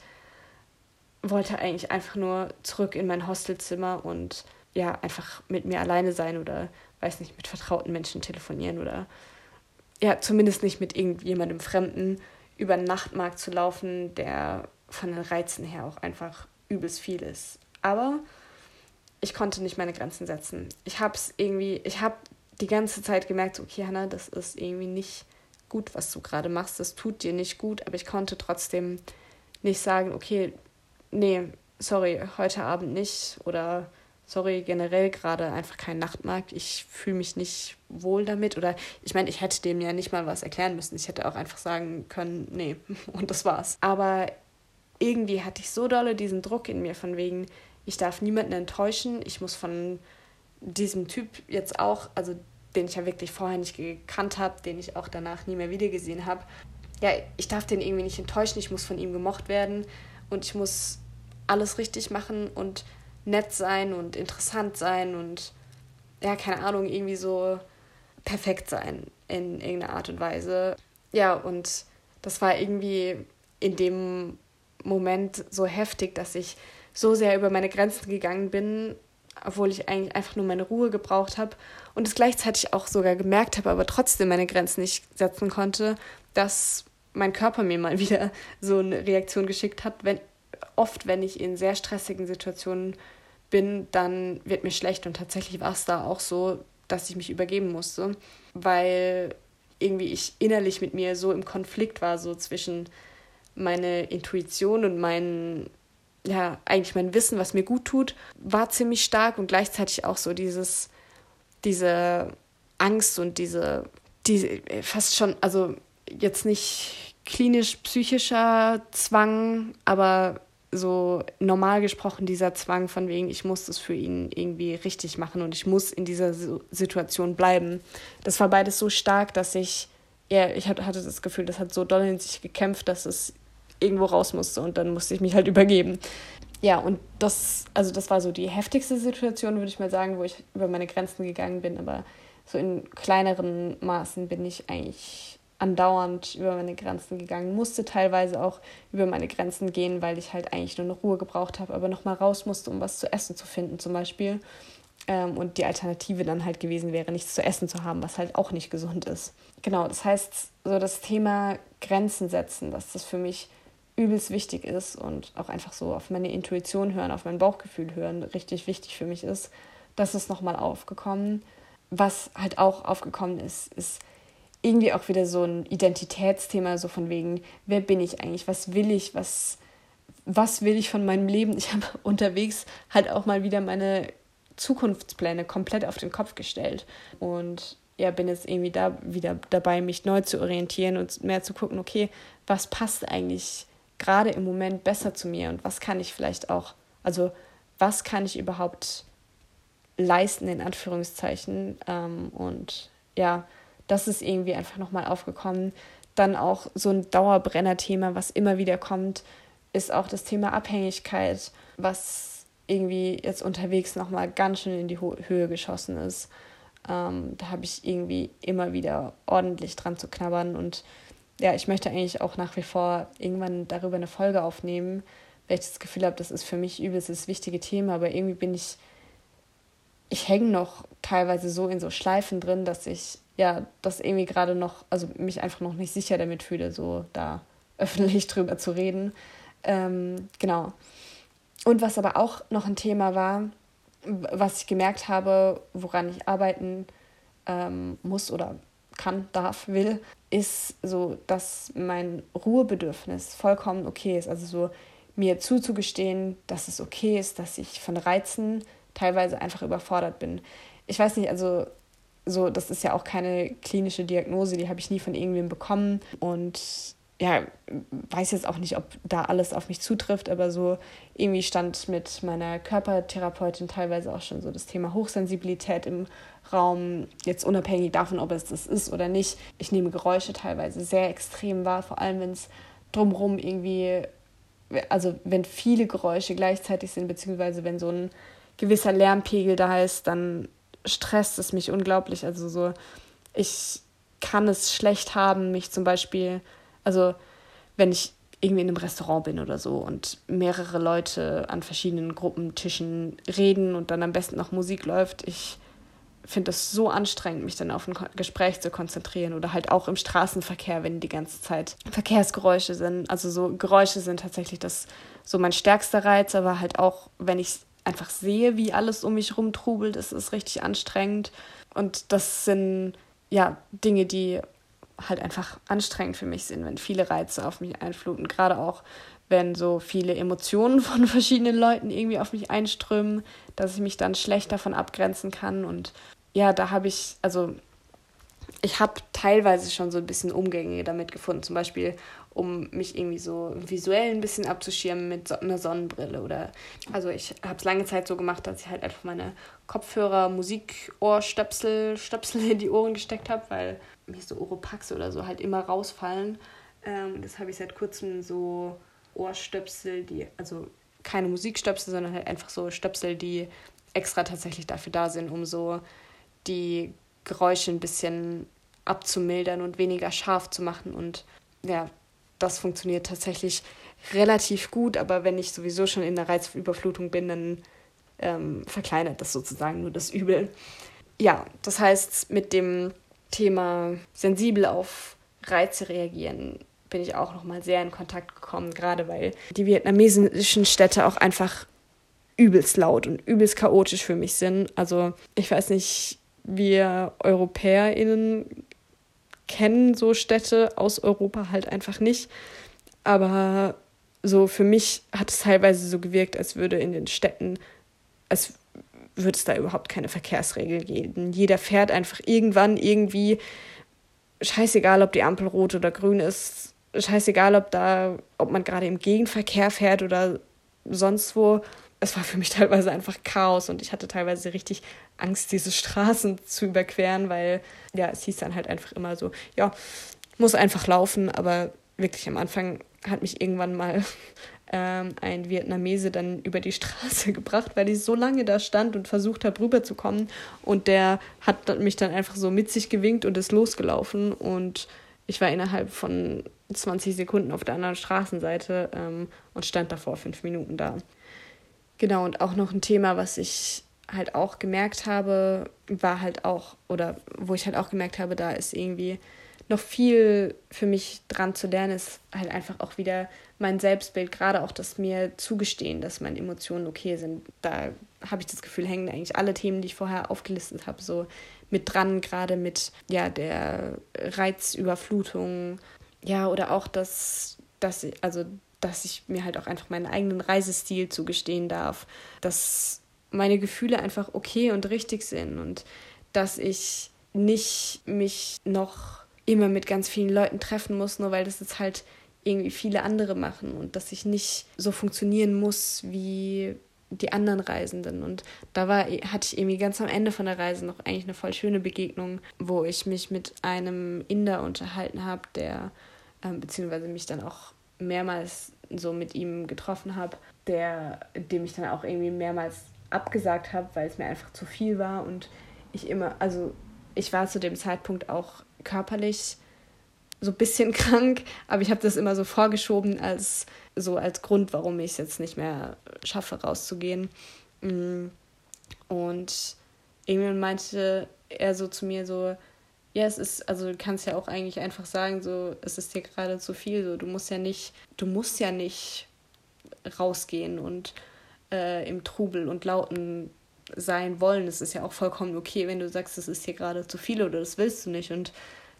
A: wollte eigentlich einfach nur zurück in mein Hostelzimmer und ja, einfach mit mir alleine sein oder, weiß nicht, mit vertrauten Menschen telefonieren oder ja, zumindest nicht mit irgendjemandem Fremden über den Nachtmarkt zu laufen, der von den Reizen her auch einfach übelst viel ist. Aber ich konnte nicht meine Grenzen setzen. Ich habe es irgendwie, ich habe die ganze Zeit gemerkt, okay, Hannah, das ist irgendwie nicht gut, was du gerade machst. Das tut dir nicht gut, aber ich konnte trotzdem nicht sagen, okay, nee, sorry, heute Abend nicht oder sorry, generell gerade einfach kein Nachtmarkt. Ich fühle mich nicht wohl damit. Oder ich meine, ich hätte dem ja nicht mal was erklären müssen. Ich hätte auch einfach sagen können, nee, und das war's. Aber irgendwie hatte ich so dolle diesen Druck in mir von wegen, ich darf niemanden enttäuschen. Ich muss von diesem Typ jetzt auch, also den ich ja wirklich vorher nicht gekannt habe, den ich auch danach nie mehr wiedergesehen habe. Ja, ich darf den irgendwie nicht enttäuschen, ich muss von ihm gemocht werden und ich muss alles richtig machen und nett sein und interessant sein und ja, keine Ahnung, irgendwie so perfekt sein in irgendeiner Art und Weise. Ja, und das war irgendwie in dem Moment so heftig, dass ich so sehr über meine Grenzen gegangen bin, obwohl ich eigentlich einfach nur meine Ruhe gebraucht habe und es gleichzeitig auch sogar gemerkt habe, aber trotzdem meine Grenzen nicht setzen konnte, dass mein Körper mir mal wieder so eine Reaktion geschickt hat, wenn oft, wenn ich in sehr stressigen Situationen bin, dann wird mir schlecht. Und tatsächlich war es da auch so, dass ich mich übergeben musste, weil irgendwie ich innerlich mit mir so im Konflikt war, so zwischen meine Intuition und mein, ja, eigentlich mein Wissen, was mir gut tut, war ziemlich stark und gleichzeitig auch so dieses, diese Angst und diese, diese fast schon, also jetzt nicht klinisch-psychischer Zwang, aber so normal gesprochen dieser Zwang von wegen, ich muss das für ihn irgendwie richtig machen und ich muss in dieser Situation bleiben. Das war beides so stark, dass ich, ja, ich hatte das Gefühl, das hat so doll in sich gekämpft, dass es irgendwo raus musste und dann musste ich mich halt übergeben. Ja, und das, also das war so die heftigste Situation, würde ich mal sagen, wo ich über meine Grenzen gegangen bin, aber so in kleineren Maßen bin ich eigentlich andauernd über meine Grenzen gegangen, musste teilweise auch über meine Grenzen gehen, weil ich halt eigentlich nur eine Ruhe gebraucht habe, aber nochmal raus musste, um was zu essen zu finden zum Beispiel. Ähm, und die Alternative dann halt gewesen wäre, nichts zu essen zu haben, was halt auch nicht gesund ist. Genau, das heißt, so das Thema Grenzen setzen, dass das für mich übelst wichtig ist und auch einfach so auf meine Intuition hören, auf mein Bauchgefühl hören, richtig wichtig für mich ist. Das ist nochmal aufgekommen. Was halt auch aufgekommen ist, ist, irgendwie auch wieder so ein Identitätsthema, so von wegen, wer bin ich eigentlich, was will ich, was, was will ich von meinem Leben? Ich habe unterwegs halt auch mal wieder meine Zukunftspläne komplett auf den Kopf gestellt und ja, bin jetzt irgendwie da wieder dabei, mich neu zu orientieren und mehr zu gucken, okay, was passt eigentlich gerade im Moment besser zu mir und was kann ich vielleicht auch, also was kann ich überhaupt leisten, in Anführungszeichen. Ähm, und ja, das ist irgendwie einfach nochmal aufgekommen. Dann auch so ein Dauerbrenner-Thema, was immer wieder kommt, ist auch das Thema Abhängigkeit, was irgendwie jetzt unterwegs nochmal ganz schön in die Höhe geschossen ist. Ähm, da habe ich irgendwie immer wieder ordentlich dran zu knabbern und ja, ich möchte eigentlich auch nach wie vor irgendwann darüber eine Folge aufnehmen, weil ich das Gefühl habe, das ist für mich übelst das wichtige Thema, aber irgendwie bin ich, ich hänge noch teilweise so in so Schleifen drin, dass ich ja, das irgendwie gerade noch, also mich einfach noch nicht sicher damit fühle, so da öffentlich drüber zu reden. Ähm, genau. Und was aber auch noch ein Thema war, was ich gemerkt habe, woran ich arbeiten ähm, muss oder kann, darf, will, ist so, dass mein Ruhebedürfnis vollkommen okay ist. Also so mir zuzugestehen, dass es okay ist, dass ich von Reizen teilweise einfach überfordert bin. Ich weiß nicht, also so, das ist ja auch keine klinische Diagnose, die habe ich nie von irgendwem bekommen und ja, weiß jetzt auch nicht, ob da alles auf mich zutrifft, aber so irgendwie stand mit meiner Körpertherapeutin teilweise auch schon so das Thema Hochsensibilität im Raum, jetzt unabhängig davon, ob es das ist oder nicht. Ich nehme Geräusche teilweise sehr extrem wahr, vor allem wenn es drumherum irgendwie, also wenn viele Geräusche gleichzeitig sind, beziehungsweise wenn so ein gewisser Lärmpegel da ist, dann stresst es mich unglaublich. Also so, ich kann es schlecht haben, mich zum Beispiel, also wenn ich irgendwie in einem Restaurant bin oder so und mehrere Leute an verschiedenen Gruppentischen reden und dann am besten noch Musik läuft, ich finde es so anstrengend, mich dann auf ein Gespräch zu konzentrieren oder halt auch im Straßenverkehr, wenn die ganze Zeit Verkehrsgeräusche sind. Also so Geräusche sind tatsächlich das so mein stärkster Reiz, aber halt auch, wenn ich einfach sehe, wie alles um mich rumtrubelt, ist es richtig anstrengend. Und das sind ja Dinge, die halt einfach anstrengend für mich sind, wenn viele Reize auf mich einfluten. Gerade auch, wenn so viele Emotionen von verschiedenen Leuten irgendwie auf mich einströmen, dass ich mich dann schlecht davon abgrenzen kann. Und ja, da habe ich, also ich habe teilweise schon so ein bisschen Umgänge damit gefunden. Zum Beispiel, um mich irgendwie so visuell ein bisschen abzuschirmen mit so einer Sonnenbrille oder also ich habe es lange Zeit so gemacht, dass ich halt einfach meine Kopfhörer, Musikohrstöpsel, Stöpsel in die Ohren gesteckt habe, weil mir so Oropax oder so halt immer rausfallen. Ähm, das habe ich seit kurzem so Ohrstöpsel, die also keine Musikstöpsel, sondern halt einfach so Stöpsel, die extra tatsächlich dafür da sind, um so die Geräusche ein bisschen abzumildern und weniger scharf zu machen und ja, das funktioniert tatsächlich relativ gut, aber wenn ich sowieso schon in der Reizüberflutung bin, dann ähm, verkleinert das sozusagen nur das Übel. Ja, das heißt, mit dem Thema sensibel auf Reize reagieren bin ich auch noch mal sehr in Kontakt gekommen, gerade weil die vietnamesischen Städte auch einfach übelst laut und übelst chaotisch für mich sind. Also ich weiß nicht, wir EuropäerInnen kennen so Städte aus Europa halt einfach nicht. Aber so für mich hat es teilweise so gewirkt, als würde in den Städten, als würde es da überhaupt keine Verkehrsregel geben. Jeder fährt einfach irgendwann irgendwie, scheißegal, ob die Ampel rot oder grün ist, scheißegal, ob da, ob man gerade im Gegenverkehr fährt oder sonst wo es war für mich teilweise einfach Chaos und ich hatte teilweise richtig Angst, diese Straßen zu überqueren, weil ja, es hieß dann halt einfach immer so, ja, muss einfach laufen, aber wirklich am Anfang hat mich irgendwann mal ähm, ein Vietnamese dann über die Straße gebracht, weil ich so lange da stand und versucht habe, rüberzukommen und der hat mich dann einfach so mit sich gewinkt und ist losgelaufen und ich war innerhalb von 20 Sekunden auf der anderen Straßenseite ähm, und stand davor fünf Minuten da. Genau, und auch noch ein Thema, was ich halt auch gemerkt habe, war halt auch, oder wo ich halt auch gemerkt habe, da ist irgendwie noch viel für mich dran zu lernen, ist halt einfach auch wieder mein Selbstbild, gerade auch das mir zugestehen, dass meine Emotionen okay sind. Da habe ich das Gefühl, hängen eigentlich alle Themen, die ich vorher aufgelistet habe, so mit dran, gerade mit ja, der Reizüberflutung, ja, oder auch das, dass, also dass ich mir halt auch einfach meinen eigenen Reisestil zugestehen darf, dass meine Gefühle einfach okay und richtig sind und dass ich nicht mich noch immer mit ganz vielen Leuten treffen muss, nur weil das jetzt halt irgendwie viele andere machen und dass ich nicht so funktionieren muss wie die anderen Reisenden. Und da war, hatte ich irgendwie ganz am Ende von der Reise noch eigentlich eine voll schöne Begegnung, wo ich mich mit einem Inder unterhalten habe, der äh, beziehungsweise mich dann auch mehrmals so mit ihm getroffen habe, der, dem ich dann auch irgendwie mehrmals abgesagt habe, weil es mir einfach zu viel war und ich immer, also ich war zu dem Zeitpunkt auch körperlich so ein bisschen krank, aber ich habe das immer so vorgeschoben als so als Grund, warum ich es jetzt nicht mehr schaffe, rauszugehen. Mm. Und irgendwann meinte er so zu mir so, ja, es ist, also du kannst ja auch eigentlich einfach sagen, so, es ist dir gerade zu viel, so, du musst ja nicht, du musst ja nicht rausgehen und äh, im Trubel und Lauten sein wollen. Es ist ja auch vollkommen okay, wenn du sagst, es ist dir gerade zu viel oder das willst du nicht. Und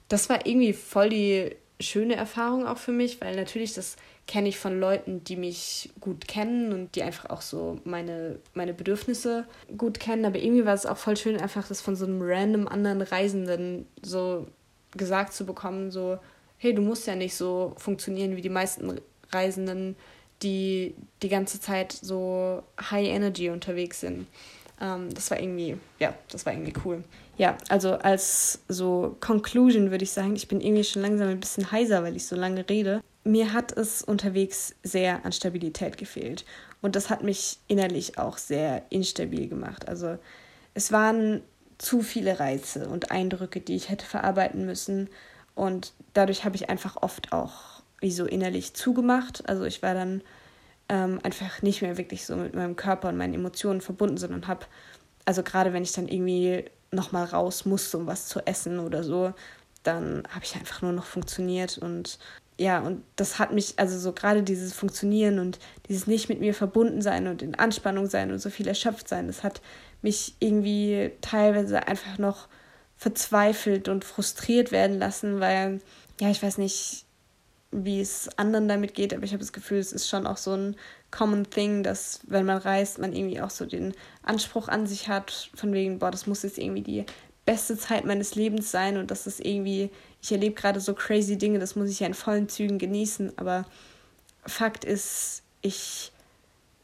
A: das war irgendwie voll die schöne Erfahrung auch für mich, weil natürlich das kenne ich von Leuten, die mich gut kennen und die einfach auch so meine, meine Bedürfnisse gut kennen. Aber irgendwie war es auch voll schön, einfach das von so einem random anderen Reisenden so gesagt zu bekommen, so, hey, du musst ja nicht so funktionieren wie die meisten Reisenden, die die ganze Zeit so high energy unterwegs sind. Ähm, das war irgendwie, ja, das war irgendwie cool. Ja, also als so Conclusion würde ich sagen, ich bin irgendwie schon langsam ein bisschen heiser, weil ich so lange rede mir hat es unterwegs sehr an Stabilität gefehlt. Und das hat mich innerlich auch sehr instabil gemacht. Also es waren zu viele Reize und Eindrücke, die ich hätte verarbeiten müssen. Und dadurch habe ich einfach oft auch wie so innerlich zugemacht. Also ich war dann ähm, einfach nicht mehr wirklich so mit meinem Körper und meinen Emotionen verbunden, sondern habe, also gerade wenn ich dann irgendwie nochmal raus musste, um was zu essen oder so, dann habe ich einfach nur noch funktioniert und ja, und das hat mich, also so gerade dieses Funktionieren und dieses nicht mit mir verbunden sein und in Anspannung sein und so viel erschöpft sein, das hat mich irgendwie teilweise einfach noch verzweifelt und frustriert werden lassen, weil, ja, ich weiß nicht, wie es anderen damit geht, aber ich habe das Gefühl, es ist schon auch so ein common thing, dass wenn man reist, man irgendwie auch so den Anspruch an sich hat, von wegen, boah, das muss jetzt irgendwie die beste Zeit meines Lebens sein und das ist irgendwie, ich erlebe gerade so crazy Dinge, das muss ich ja in vollen Zügen genießen, aber Fakt ist, ich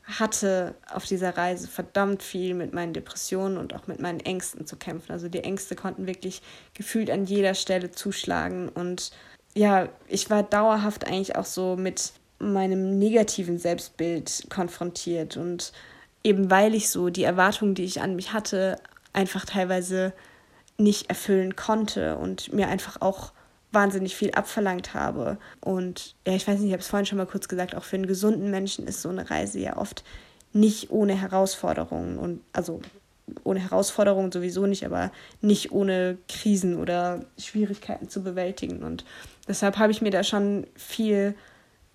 A: hatte auf dieser Reise verdammt viel mit meinen Depressionen und auch mit meinen Ängsten zu kämpfen. Also die Ängste konnten wirklich gefühlt an jeder Stelle zuschlagen und ja, ich war dauerhaft eigentlich auch so mit meinem negativen Selbstbild konfrontiert und eben weil ich so die Erwartungen, die ich an mich hatte, einfach teilweise nicht erfüllen konnte und mir einfach auch wahnsinnig viel abverlangt habe. Und ja, ich weiß nicht, ich habe es vorhin schon mal kurz gesagt, auch für einen gesunden Menschen ist so eine Reise ja oft nicht ohne Herausforderungen und also ohne Herausforderungen sowieso nicht, aber nicht ohne Krisen oder Schwierigkeiten zu bewältigen. Und deshalb habe ich mir da schon viel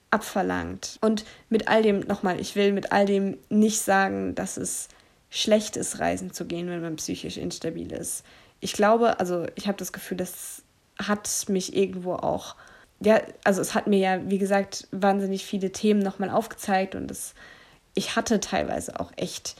A: abverlangt. Und mit all dem, nochmal, ich will mit all dem nicht sagen, dass es schlecht ist, reisen zu gehen, wenn man psychisch instabil ist. Ich glaube, also ich habe das Gefühl, das hat mich irgendwo auch, ja, also es hat mir ja, wie gesagt, wahnsinnig viele Themen nochmal aufgezeigt und es, ich hatte teilweise auch echt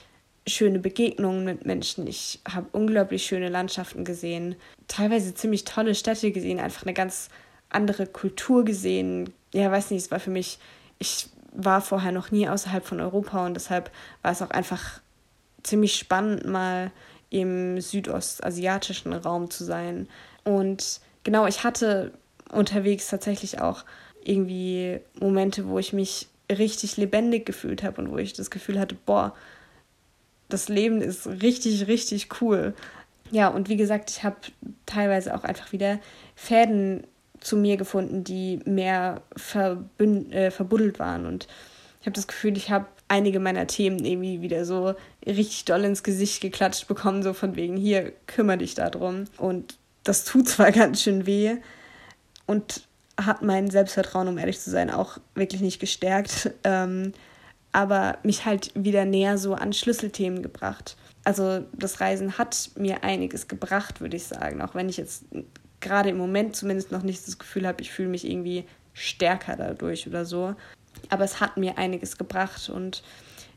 A: schöne Begegnungen mit Menschen. Ich habe unglaublich schöne Landschaften gesehen, teilweise ziemlich tolle Städte gesehen, einfach eine ganz andere Kultur gesehen. Ja, weiß nicht, es war für mich, ich war vorher noch nie außerhalb von Europa und deshalb war es auch einfach ziemlich spannend, mal im südostasiatischen Raum zu sein. Und genau, ich hatte unterwegs tatsächlich auch irgendwie Momente, wo ich mich richtig lebendig gefühlt habe und wo ich das Gefühl hatte, boah, das Leben ist richtig, richtig cool. Ja, und wie gesagt, ich habe teilweise auch einfach wieder Fäden zu mir gefunden, die mehr äh, verbuddelt waren. Und ich habe das Gefühl, ich habe einige meiner Themen irgendwie wieder so richtig doll ins Gesicht geklatscht bekommen, so von wegen, hier, kümmere dich darum. Und das tut zwar ganz schön weh und hat mein Selbstvertrauen, um ehrlich zu sein, auch wirklich nicht gestärkt. Ähm, aber mich halt wieder näher so an Schlüsselthemen gebracht. Also das Reisen hat mir einiges gebracht, würde ich sagen, auch wenn ich jetzt gerade im Moment zumindest noch nicht das Gefühl habe, ich fühle mich irgendwie stärker dadurch oder so. Aber es hat mir einiges gebracht und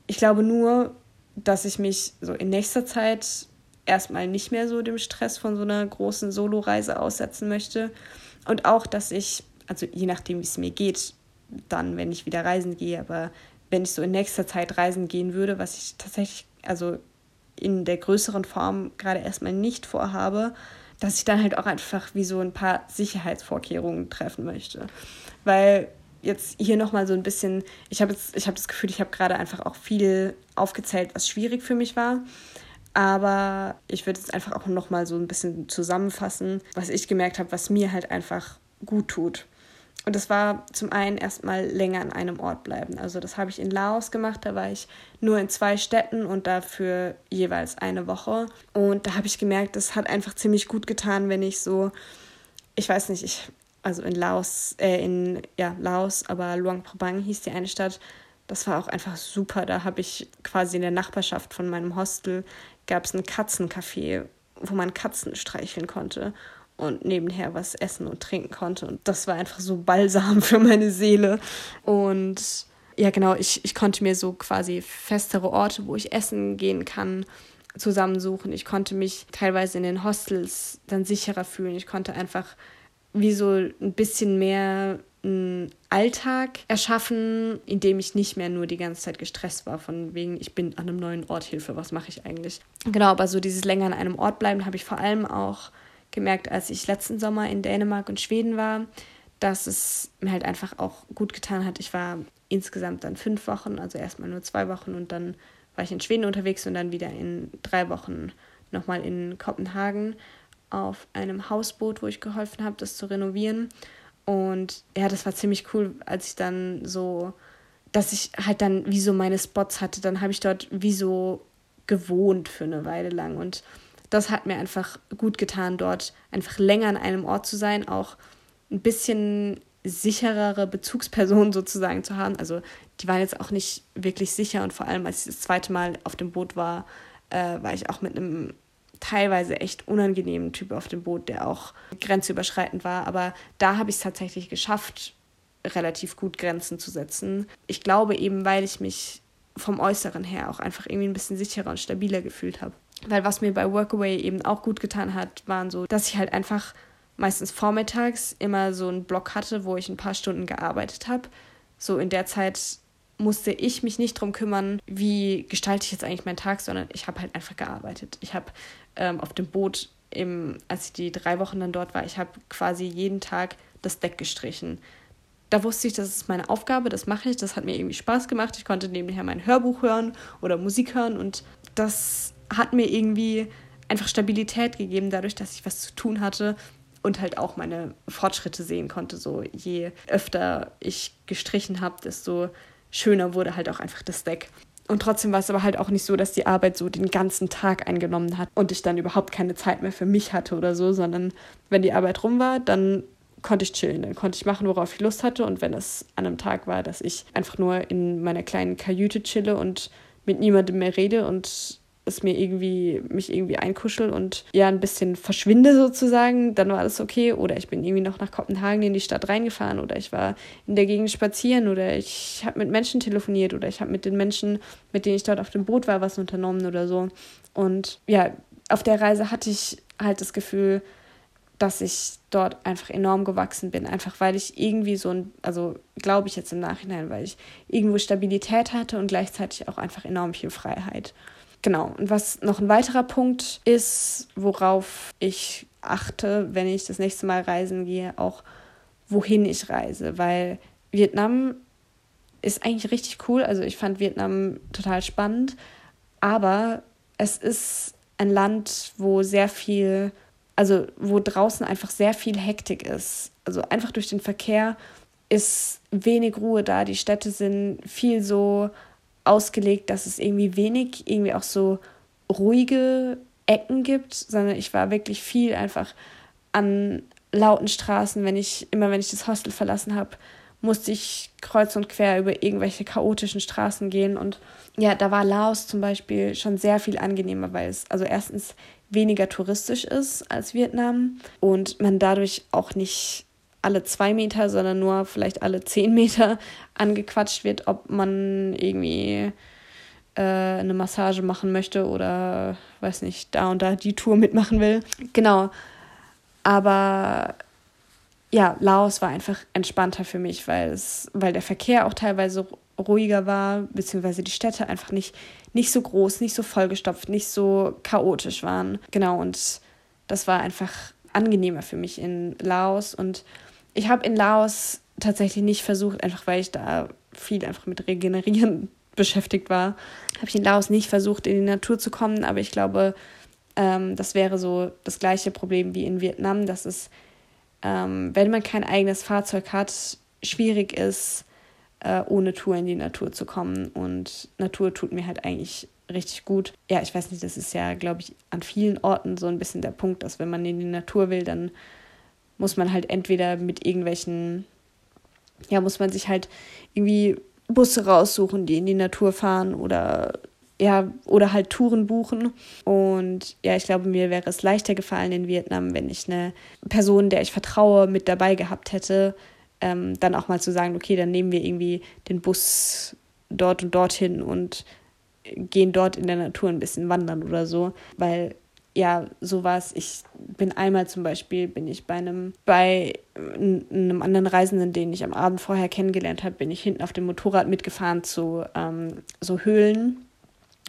A: ich glaube nur, dass ich mich so in nächster Zeit erstmal nicht mehr so dem Stress von so einer großen Soloreise aussetzen möchte. Und auch, dass ich, also je nachdem, wie es mir geht, dann, wenn ich wieder reisen gehe, aber wenn ich so in nächster Zeit reisen gehen würde, was ich tatsächlich, also in der größeren Form gerade erstmal nicht vorhabe, dass ich dann halt auch einfach wie so ein paar Sicherheitsvorkehrungen treffen möchte. Weil jetzt hier nochmal so ein bisschen, ich habe habe das Gefühl, ich habe gerade einfach auch viel aufgezählt, was schwierig für mich war. Aber ich würde jetzt einfach auch nochmal so ein bisschen zusammenfassen, was ich gemerkt habe, was mir halt einfach gut tut. Und das war zum einen erstmal länger an einem Ort bleiben. Also das habe ich in Laos gemacht, da war ich nur in zwei Städten und dafür jeweils eine Woche. Und da habe ich gemerkt, das hat einfach ziemlich gut getan, wenn ich so, ich weiß nicht, ich, also in Laos, äh, in ja, Laos, aber Luang Prabang hieß die eine Stadt. Das war auch einfach super. Da habe ich quasi in der Nachbarschaft von meinem Hostel gab es ein Katzencafé, wo man Katzen streicheln konnte und nebenher was essen und trinken konnte. Und das war einfach so balsam für meine Seele. Und ja, genau, ich, ich konnte mir so quasi festere Orte, wo ich essen gehen kann, zusammensuchen. Ich konnte mich teilweise in den Hostels dann sicherer fühlen. Ich konnte einfach wie so ein bisschen mehr einen Alltag erschaffen, in dem ich nicht mehr nur die ganze Zeit gestresst war, von wegen, ich bin an einem neuen Ort, Hilfe, was mache ich eigentlich? Genau, aber so dieses länger an einem Ort bleiben habe ich vor allem auch gemerkt, als ich letzten Sommer in Dänemark und Schweden war, dass es mir halt einfach auch gut getan hat. Ich war insgesamt dann fünf Wochen, also erstmal nur zwei Wochen und dann war ich in Schweden unterwegs und dann wieder in drei Wochen nochmal in Kopenhagen auf einem Hausboot, wo ich geholfen habe, das zu renovieren. Und ja, das war ziemlich cool, als ich dann so, dass ich halt dann wie so meine Spots hatte. Dann habe ich dort wie so gewohnt für eine Weile lang. Und das hat mir einfach gut getan, dort einfach länger an einem Ort zu sein, auch ein bisschen sicherere Bezugspersonen sozusagen zu haben. Also die waren jetzt auch nicht wirklich sicher und vor allem, als ich das zweite Mal auf dem Boot war, äh, war ich auch mit einem teilweise echt unangenehmen Typ auf dem Boot, der auch grenzüberschreitend war. Aber da habe ich es tatsächlich geschafft, relativ gut Grenzen zu setzen. Ich glaube eben, weil ich mich vom Äußeren her auch einfach irgendwie ein bisschen sicherer und stabiler gefühlt habe. Weil was mir bei Workaway eben auch gut getan hat, waren so, dass ich halt einfach meistens vormittags immer so einen Block hatte, wo ich ein paar Stunden gearbeitet habe. So in der Zeit musste ich mich nicht darum kümmern, wie gestalte ich jetzt eigentlich meinen Tag, sondern ich habe halt einfach gearbeitet. Ich habe ähm, auf dem Boot, im, als ich die drei Wochen dann dort war, ich habe quasi jeden Tag das Deck gestrichen. Da wusste ich, das ist meine Aufgabe, das mache ich, das hat mir irgendwie Spaß gemacht. Ich konnte nebenher mein Hörbuch hören oder Musik hören und das hat mir irgendwie einfach Stabilität gegeben, dadurch, dass ich was zu tun hatte und halt auch meine Fortschritte sehen konnte. So je öfter ich gestrichen habe, desto schöner wurde halt auch einfach das Deck. Und trotzdem war es aber halt auch nicht so, dass die Arbeit so den ganzen Tag eingenommen hat und ich dann überhaupt keine Zeit mehr für mich hatte oder so, sondern wenn die Arbeit rum war, dann konnte ich chillen, dann konnte ich machen, worauf ich Lust hatte. Und wenn es an einem Tag war, dass ich einfach nur in meiner kleinen Kajüte chille und mit niemandem mehr rede und es mir irgendwie, mich irgendwie einkuschel und ja, ein bisschen verschwinde sozusagen, dann war alles okay. Oder ich bin irgendwie noch nach Kopenhagen in die Stadt reingefahren oder ich war in der Gegend spazieren oder ich habe mit Menschen telefoniert oder ich habe mit den Menschen, mit denen ich dort auf dem Boot war, was unternommen oder so. Und ja, auf der Reise hatte ich halt das Gefühl, dass ich dort einfach enorm gewachsen bin, einfach weil ich irgendwie so ein, also glaube ich jetzt im Nachhinein, weil ich irgendwo Stabilität hatte und gleichzeitig auch einfach enorm viel Freiheit. Genau. Und was noch ein weiterer Punkt ist, worauf ich achte, wenn ich das nächste Mal reisen gehe, auch wohin ich reise, weil Vietnam ist eigentlich richtig cool. Also ich fand Vietnam total spannend, aber es ist ein Land, wo sehr viel, also wo draußen einfach sehr viel Hektik ist. Also einfach durch den Verkehr ist wenig Ruhe da. Die Städte sind viel so ausgelegt, dass es irgendwie wenig, irgendwie auch so ruhige Ecken gibt, sondern ich war wirklich viel einfach an lauten Straßen, wenn ich, immer wenn ich das Hostel verlassen habe, musste ich kreuz und quer über irgendwelche chaotischen Straßen gehen. Und ja, da war Laos zum Beispiel schon sehr viel angenehmer, weil es also erstens weniger touristisch ist als Vietnam und man dadurch auch nicht alle zwei Meter, sondern nur vielleicht alle zehn Meter angequatscht wird, ob man irgendwie äh, eine Massage machen möchte oder weiß nicht, da und da die Tour mitmachen will. Genau. Aber ja, Laos war einfach entspannter für mich, weil es, weil der Verkehr auch teilweise ruhiger war, beziehungsweise die Städte einfach nicht, nicht so groß, nicht so vollgestopft, nicht so chaotisch waren. Genau, und das war einfach angenehmer für mich in Laos und ich habe in Laos tatsächlich nicht versucht, einfach weil ich da viel einfach mit Regenerieren beschäftigt war, habe ich in Laos nicht versucht, in die Natur zu kommen. Aber ich glaube, ähm, das wäre so das gleiche Problem wie in Vietnam, dass es, ähm, wenn man kein eigenes Fahrzeug hat, schwierig ist, äh, ohne Tour in die Natur zu kommen. Und Natur tut mir halt eigentlich richtig gut. Ja, ich weiß nicht, das ist ja, glaube ich, an vielen Orten so ein bisschen der Punkt, dass wenn man in die Natur will, dann muss man halt entweder mit irgendwelchen, ja, muss man sich halt irgendwie Busse raussuchen, die in die Natur fahren oder ja, oder halt Touren buchen. Und ja, ich glaube, mir wäre es leichter gefallen in Vietnam, wenn ich eine Person, der ich vertraue, mit dabei gehabt hätte, ähm, dann auch mal zu sagen, okay, dann nehmen wir irgendwie den Bus dort und dorthin und gehen dort in der Natur ein bisschen wandern oder so, weil ja, sowas. Ich bin einmal zum Beispiel, bin ich bei einem, bei einem anderen Reisenden, den ich am Abend vorher kennengelernt habe, bin ich hinten auf dem Motorrad mitgefahren zu ähm, so Höhlen.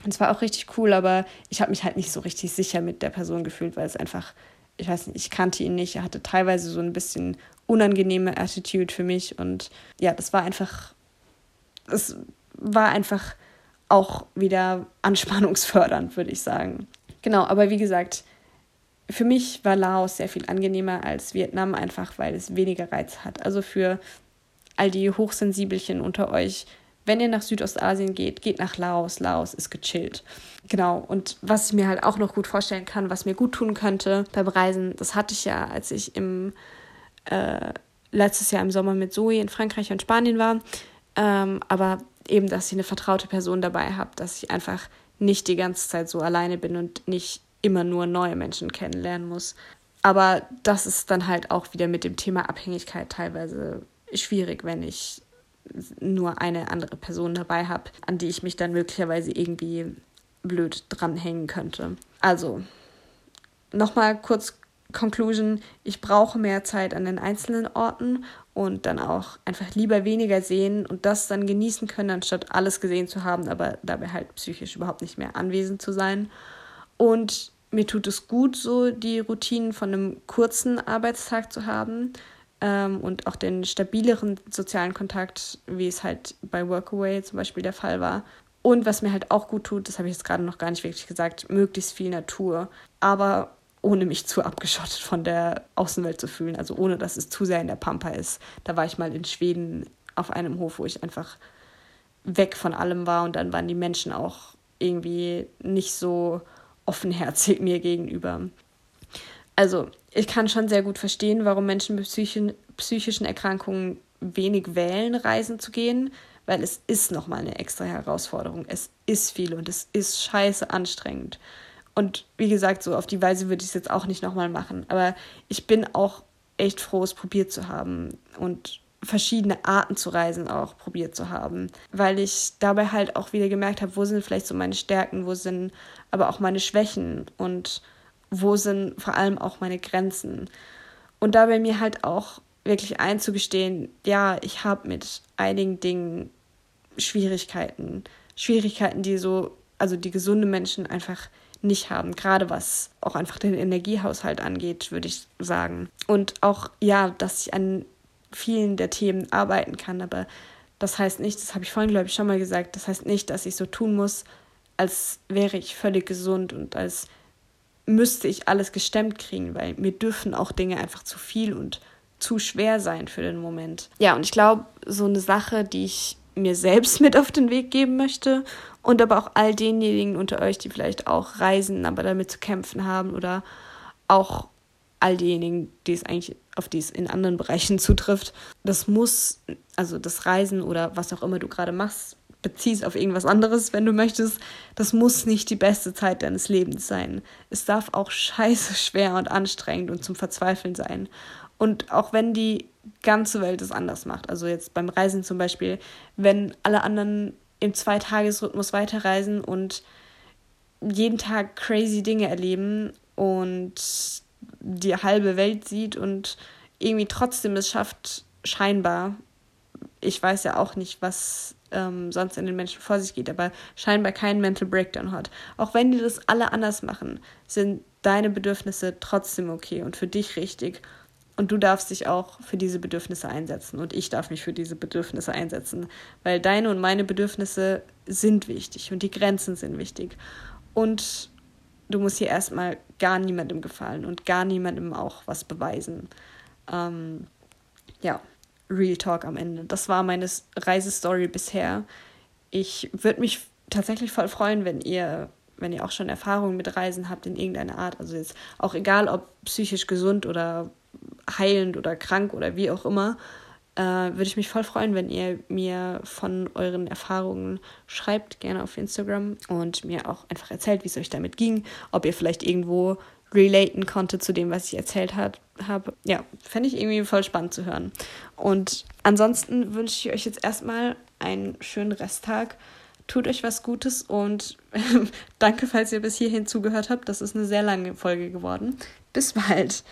A: Und es war auch richtig cool, aber ich habe mich halt nicht so richtig sicher mit der Person gefühlt, weil es einfach, ich weiß nicht, ich kannte ihn nicht. Er hatte teilweise so ein bisschen unangenehme Attitude für mich und ja, das war einfach, es war einfach auch wieder anspannungsfördernd, würde ich sagen. Genau, aber wie gesagt, für mich war Laos sehr viel angenehmer als Vietnam, einfach weil es weniger Reiz hat. Also für all die Hochsensibelchen unter euch, wenn ihr nach Südostasien geht, geht nach Laos. Laos ist gechillt. Genau. Und was ich mir halt auch noch gut vorstellen kann, was mir gut tun könnte beim Reisen, das hatte ich ja, als ich im, äh, letztes Jahr im Sommer mit Zoe in Frankreich und Spanien war. Ähm, aber eben, dass ich eine vertraute Person dabei habe, dass ich einfach nicht die ganze Zeit so alleine bin und nicht immer nur neue Menschen kennenlernen muss. Aber das ist dann halt auch wieder mit dem Thema Abhängigkeit teilweise schwierig, wenn ich nur eine andere Person dabei habe, an die ich mich dann möglicherweise irgendwie blöd dranhängen könnte. Also, nochmal kurz Conclusion, ich brauche mehr Zeit an den einzelnen Orten und dann auch einfach lieber weniger sehen und das dann genießen können, anstatt alles gesehen zu haben, aber dabei halt psychisch überhaupt nicht mehr anwesend zu sein. Und mir tut es gut, so die Routinen von einem kurzen Arbeitstag zu haben ähm, und auch den stabileren sozialen Kontakt, wie es halt bei Workaway zum Beispiel der Fall war. Und was mir halt auch gut tut, das habe ich jetzt gerade noch gar nicht wirklich gesagt, möglichst viel Natur. Aber ohne mich zu abgeschottet von der Außenwelt zu fühlen, also ohne dass es zu sehr in der Pampa ist. Da war ich mal in Schweden auf einem Hof, wo ich einfach weg von allem war und dann waren die Menschen auch irgendwie nicht so offenherzig mir gegenüber. Also, ich kann schon sehr gut verstehen, warum Menschen mit psychischen, psychischen Erkrankungen wenig wählen, reisen zu gehen, weil es ist nochmal eine extra Herausforderung. Es ist viel und es ist scheiße anstrengend. Und wie gesagt, so auf die Weise würde ich es jetzt auch nicht nochmal machen. Aber ich bin auch echt froh, es probiert zu haben und verschiedene Arten zu reisen auch probiert zu haben, weil ich dabei halt auch wieder gemerkt habe, wo sind vielleicht so meine Stärken, wo sind aber auch meine Schwächen und wo sind vor allem auch meine Grenzen. Und dabei mir halt auch wirklich einzugestehen, ja, ich habe mit einigen Dingen Schwierigkeiten, Schwierigkeiten, die so, also die gesunde Menschen einfach nicht haben, gerade was auch einfach den Energiehaushalt angeht, würde ich sagen. Und auch, ja, dass ich an vielen der Themen arbeiten kann, aber das heißt nicht, das habe ich vorhin, glaube ich, schon mal gesagt, das heißt nicht, dass ich so tun muss, als wäre ich völlig gesund und als müsste ich alles gestemmt kriegen, weil mir dürfen auch Dinge einfach zu viel und zu schwer sein für den Moment. Ja, und ich glaube, so eine Sache, die ich mir selbst mit auf den Weg geben möchte und aber auch all denjenigen unter euch, die vielleicht auch reisen, aber damit zu kämpfen haben oder auch all diejenigen, die es eigentlich auf die es in anderen Bereichen zutrifft. Das muss, also das Reisen oder was auch immer du gerade machst, beziehst auf irgendwas anderes, wenn du möchtest, das muss nicht die beste Zeit deines Lebens sein. Es darf auch scheiße schwer und anstrengend und zum Verzweifeln sein. Und auch wenn die ganze Welt es anders macht, also jetzt beim Reisen zum Beispiel, wenn alle anderen im Zweitagesrhythmus weiterreisen und jeden Tag crazy Dinge erleben und die halbe Welt sieht und irgendwie trotzdem es schafft, scheinbar, ich weiß ja auch nicht, was ähm, sonst in den Menschen vor sich geht, aber scheinbar keinen Mental Breakdown hat. Auch wenn die das alle anders machen, sind deine Bedürfnisse trotzdem okay und für dich richtig. Und du darfst dich auch für diese Bedürfnisse einsetzen. Und ich darf mich für diese Bedürfnisse einsetzen. Weil deine und meine Bedürfnisse sind wichtig und die Grenzen sind wichtig. Und du musst hier erstmal gar niemandem gefallen und gar niemandem auch was beweisen. Ähm, ja, Real Talk am Ende. Das war meine Reisestory bisher. Ich würde mich tatsächlich voll freuen, wenn ihr, wenn ihr auch schon Erfahrungen mit Reisen habt in irgendeiner Art. Also jetzt auch egal, ob psychisch gesund oder heilend oder krank oder wie auch immer, äh, würde ich mich voll freuen, wenn ihr mir von euren Erfahrungen schreibt, gerne auf Instagram und mir auch einfach erzählt, wie es euch damit ging, ob ihr vielleicht irgendwo relaten konnte zu dem, was ich erzählt habe. Ja, fände ich irgendwie voll spannend zu hören. Und ansonsten wünsche ich euch jetzt erstmal einen schönen Resttag. Tut euch was Gutes und danke, falls ihr bis hierhin zugehört habt. Das ist eine sehr lange Folge geworden. Bis bald.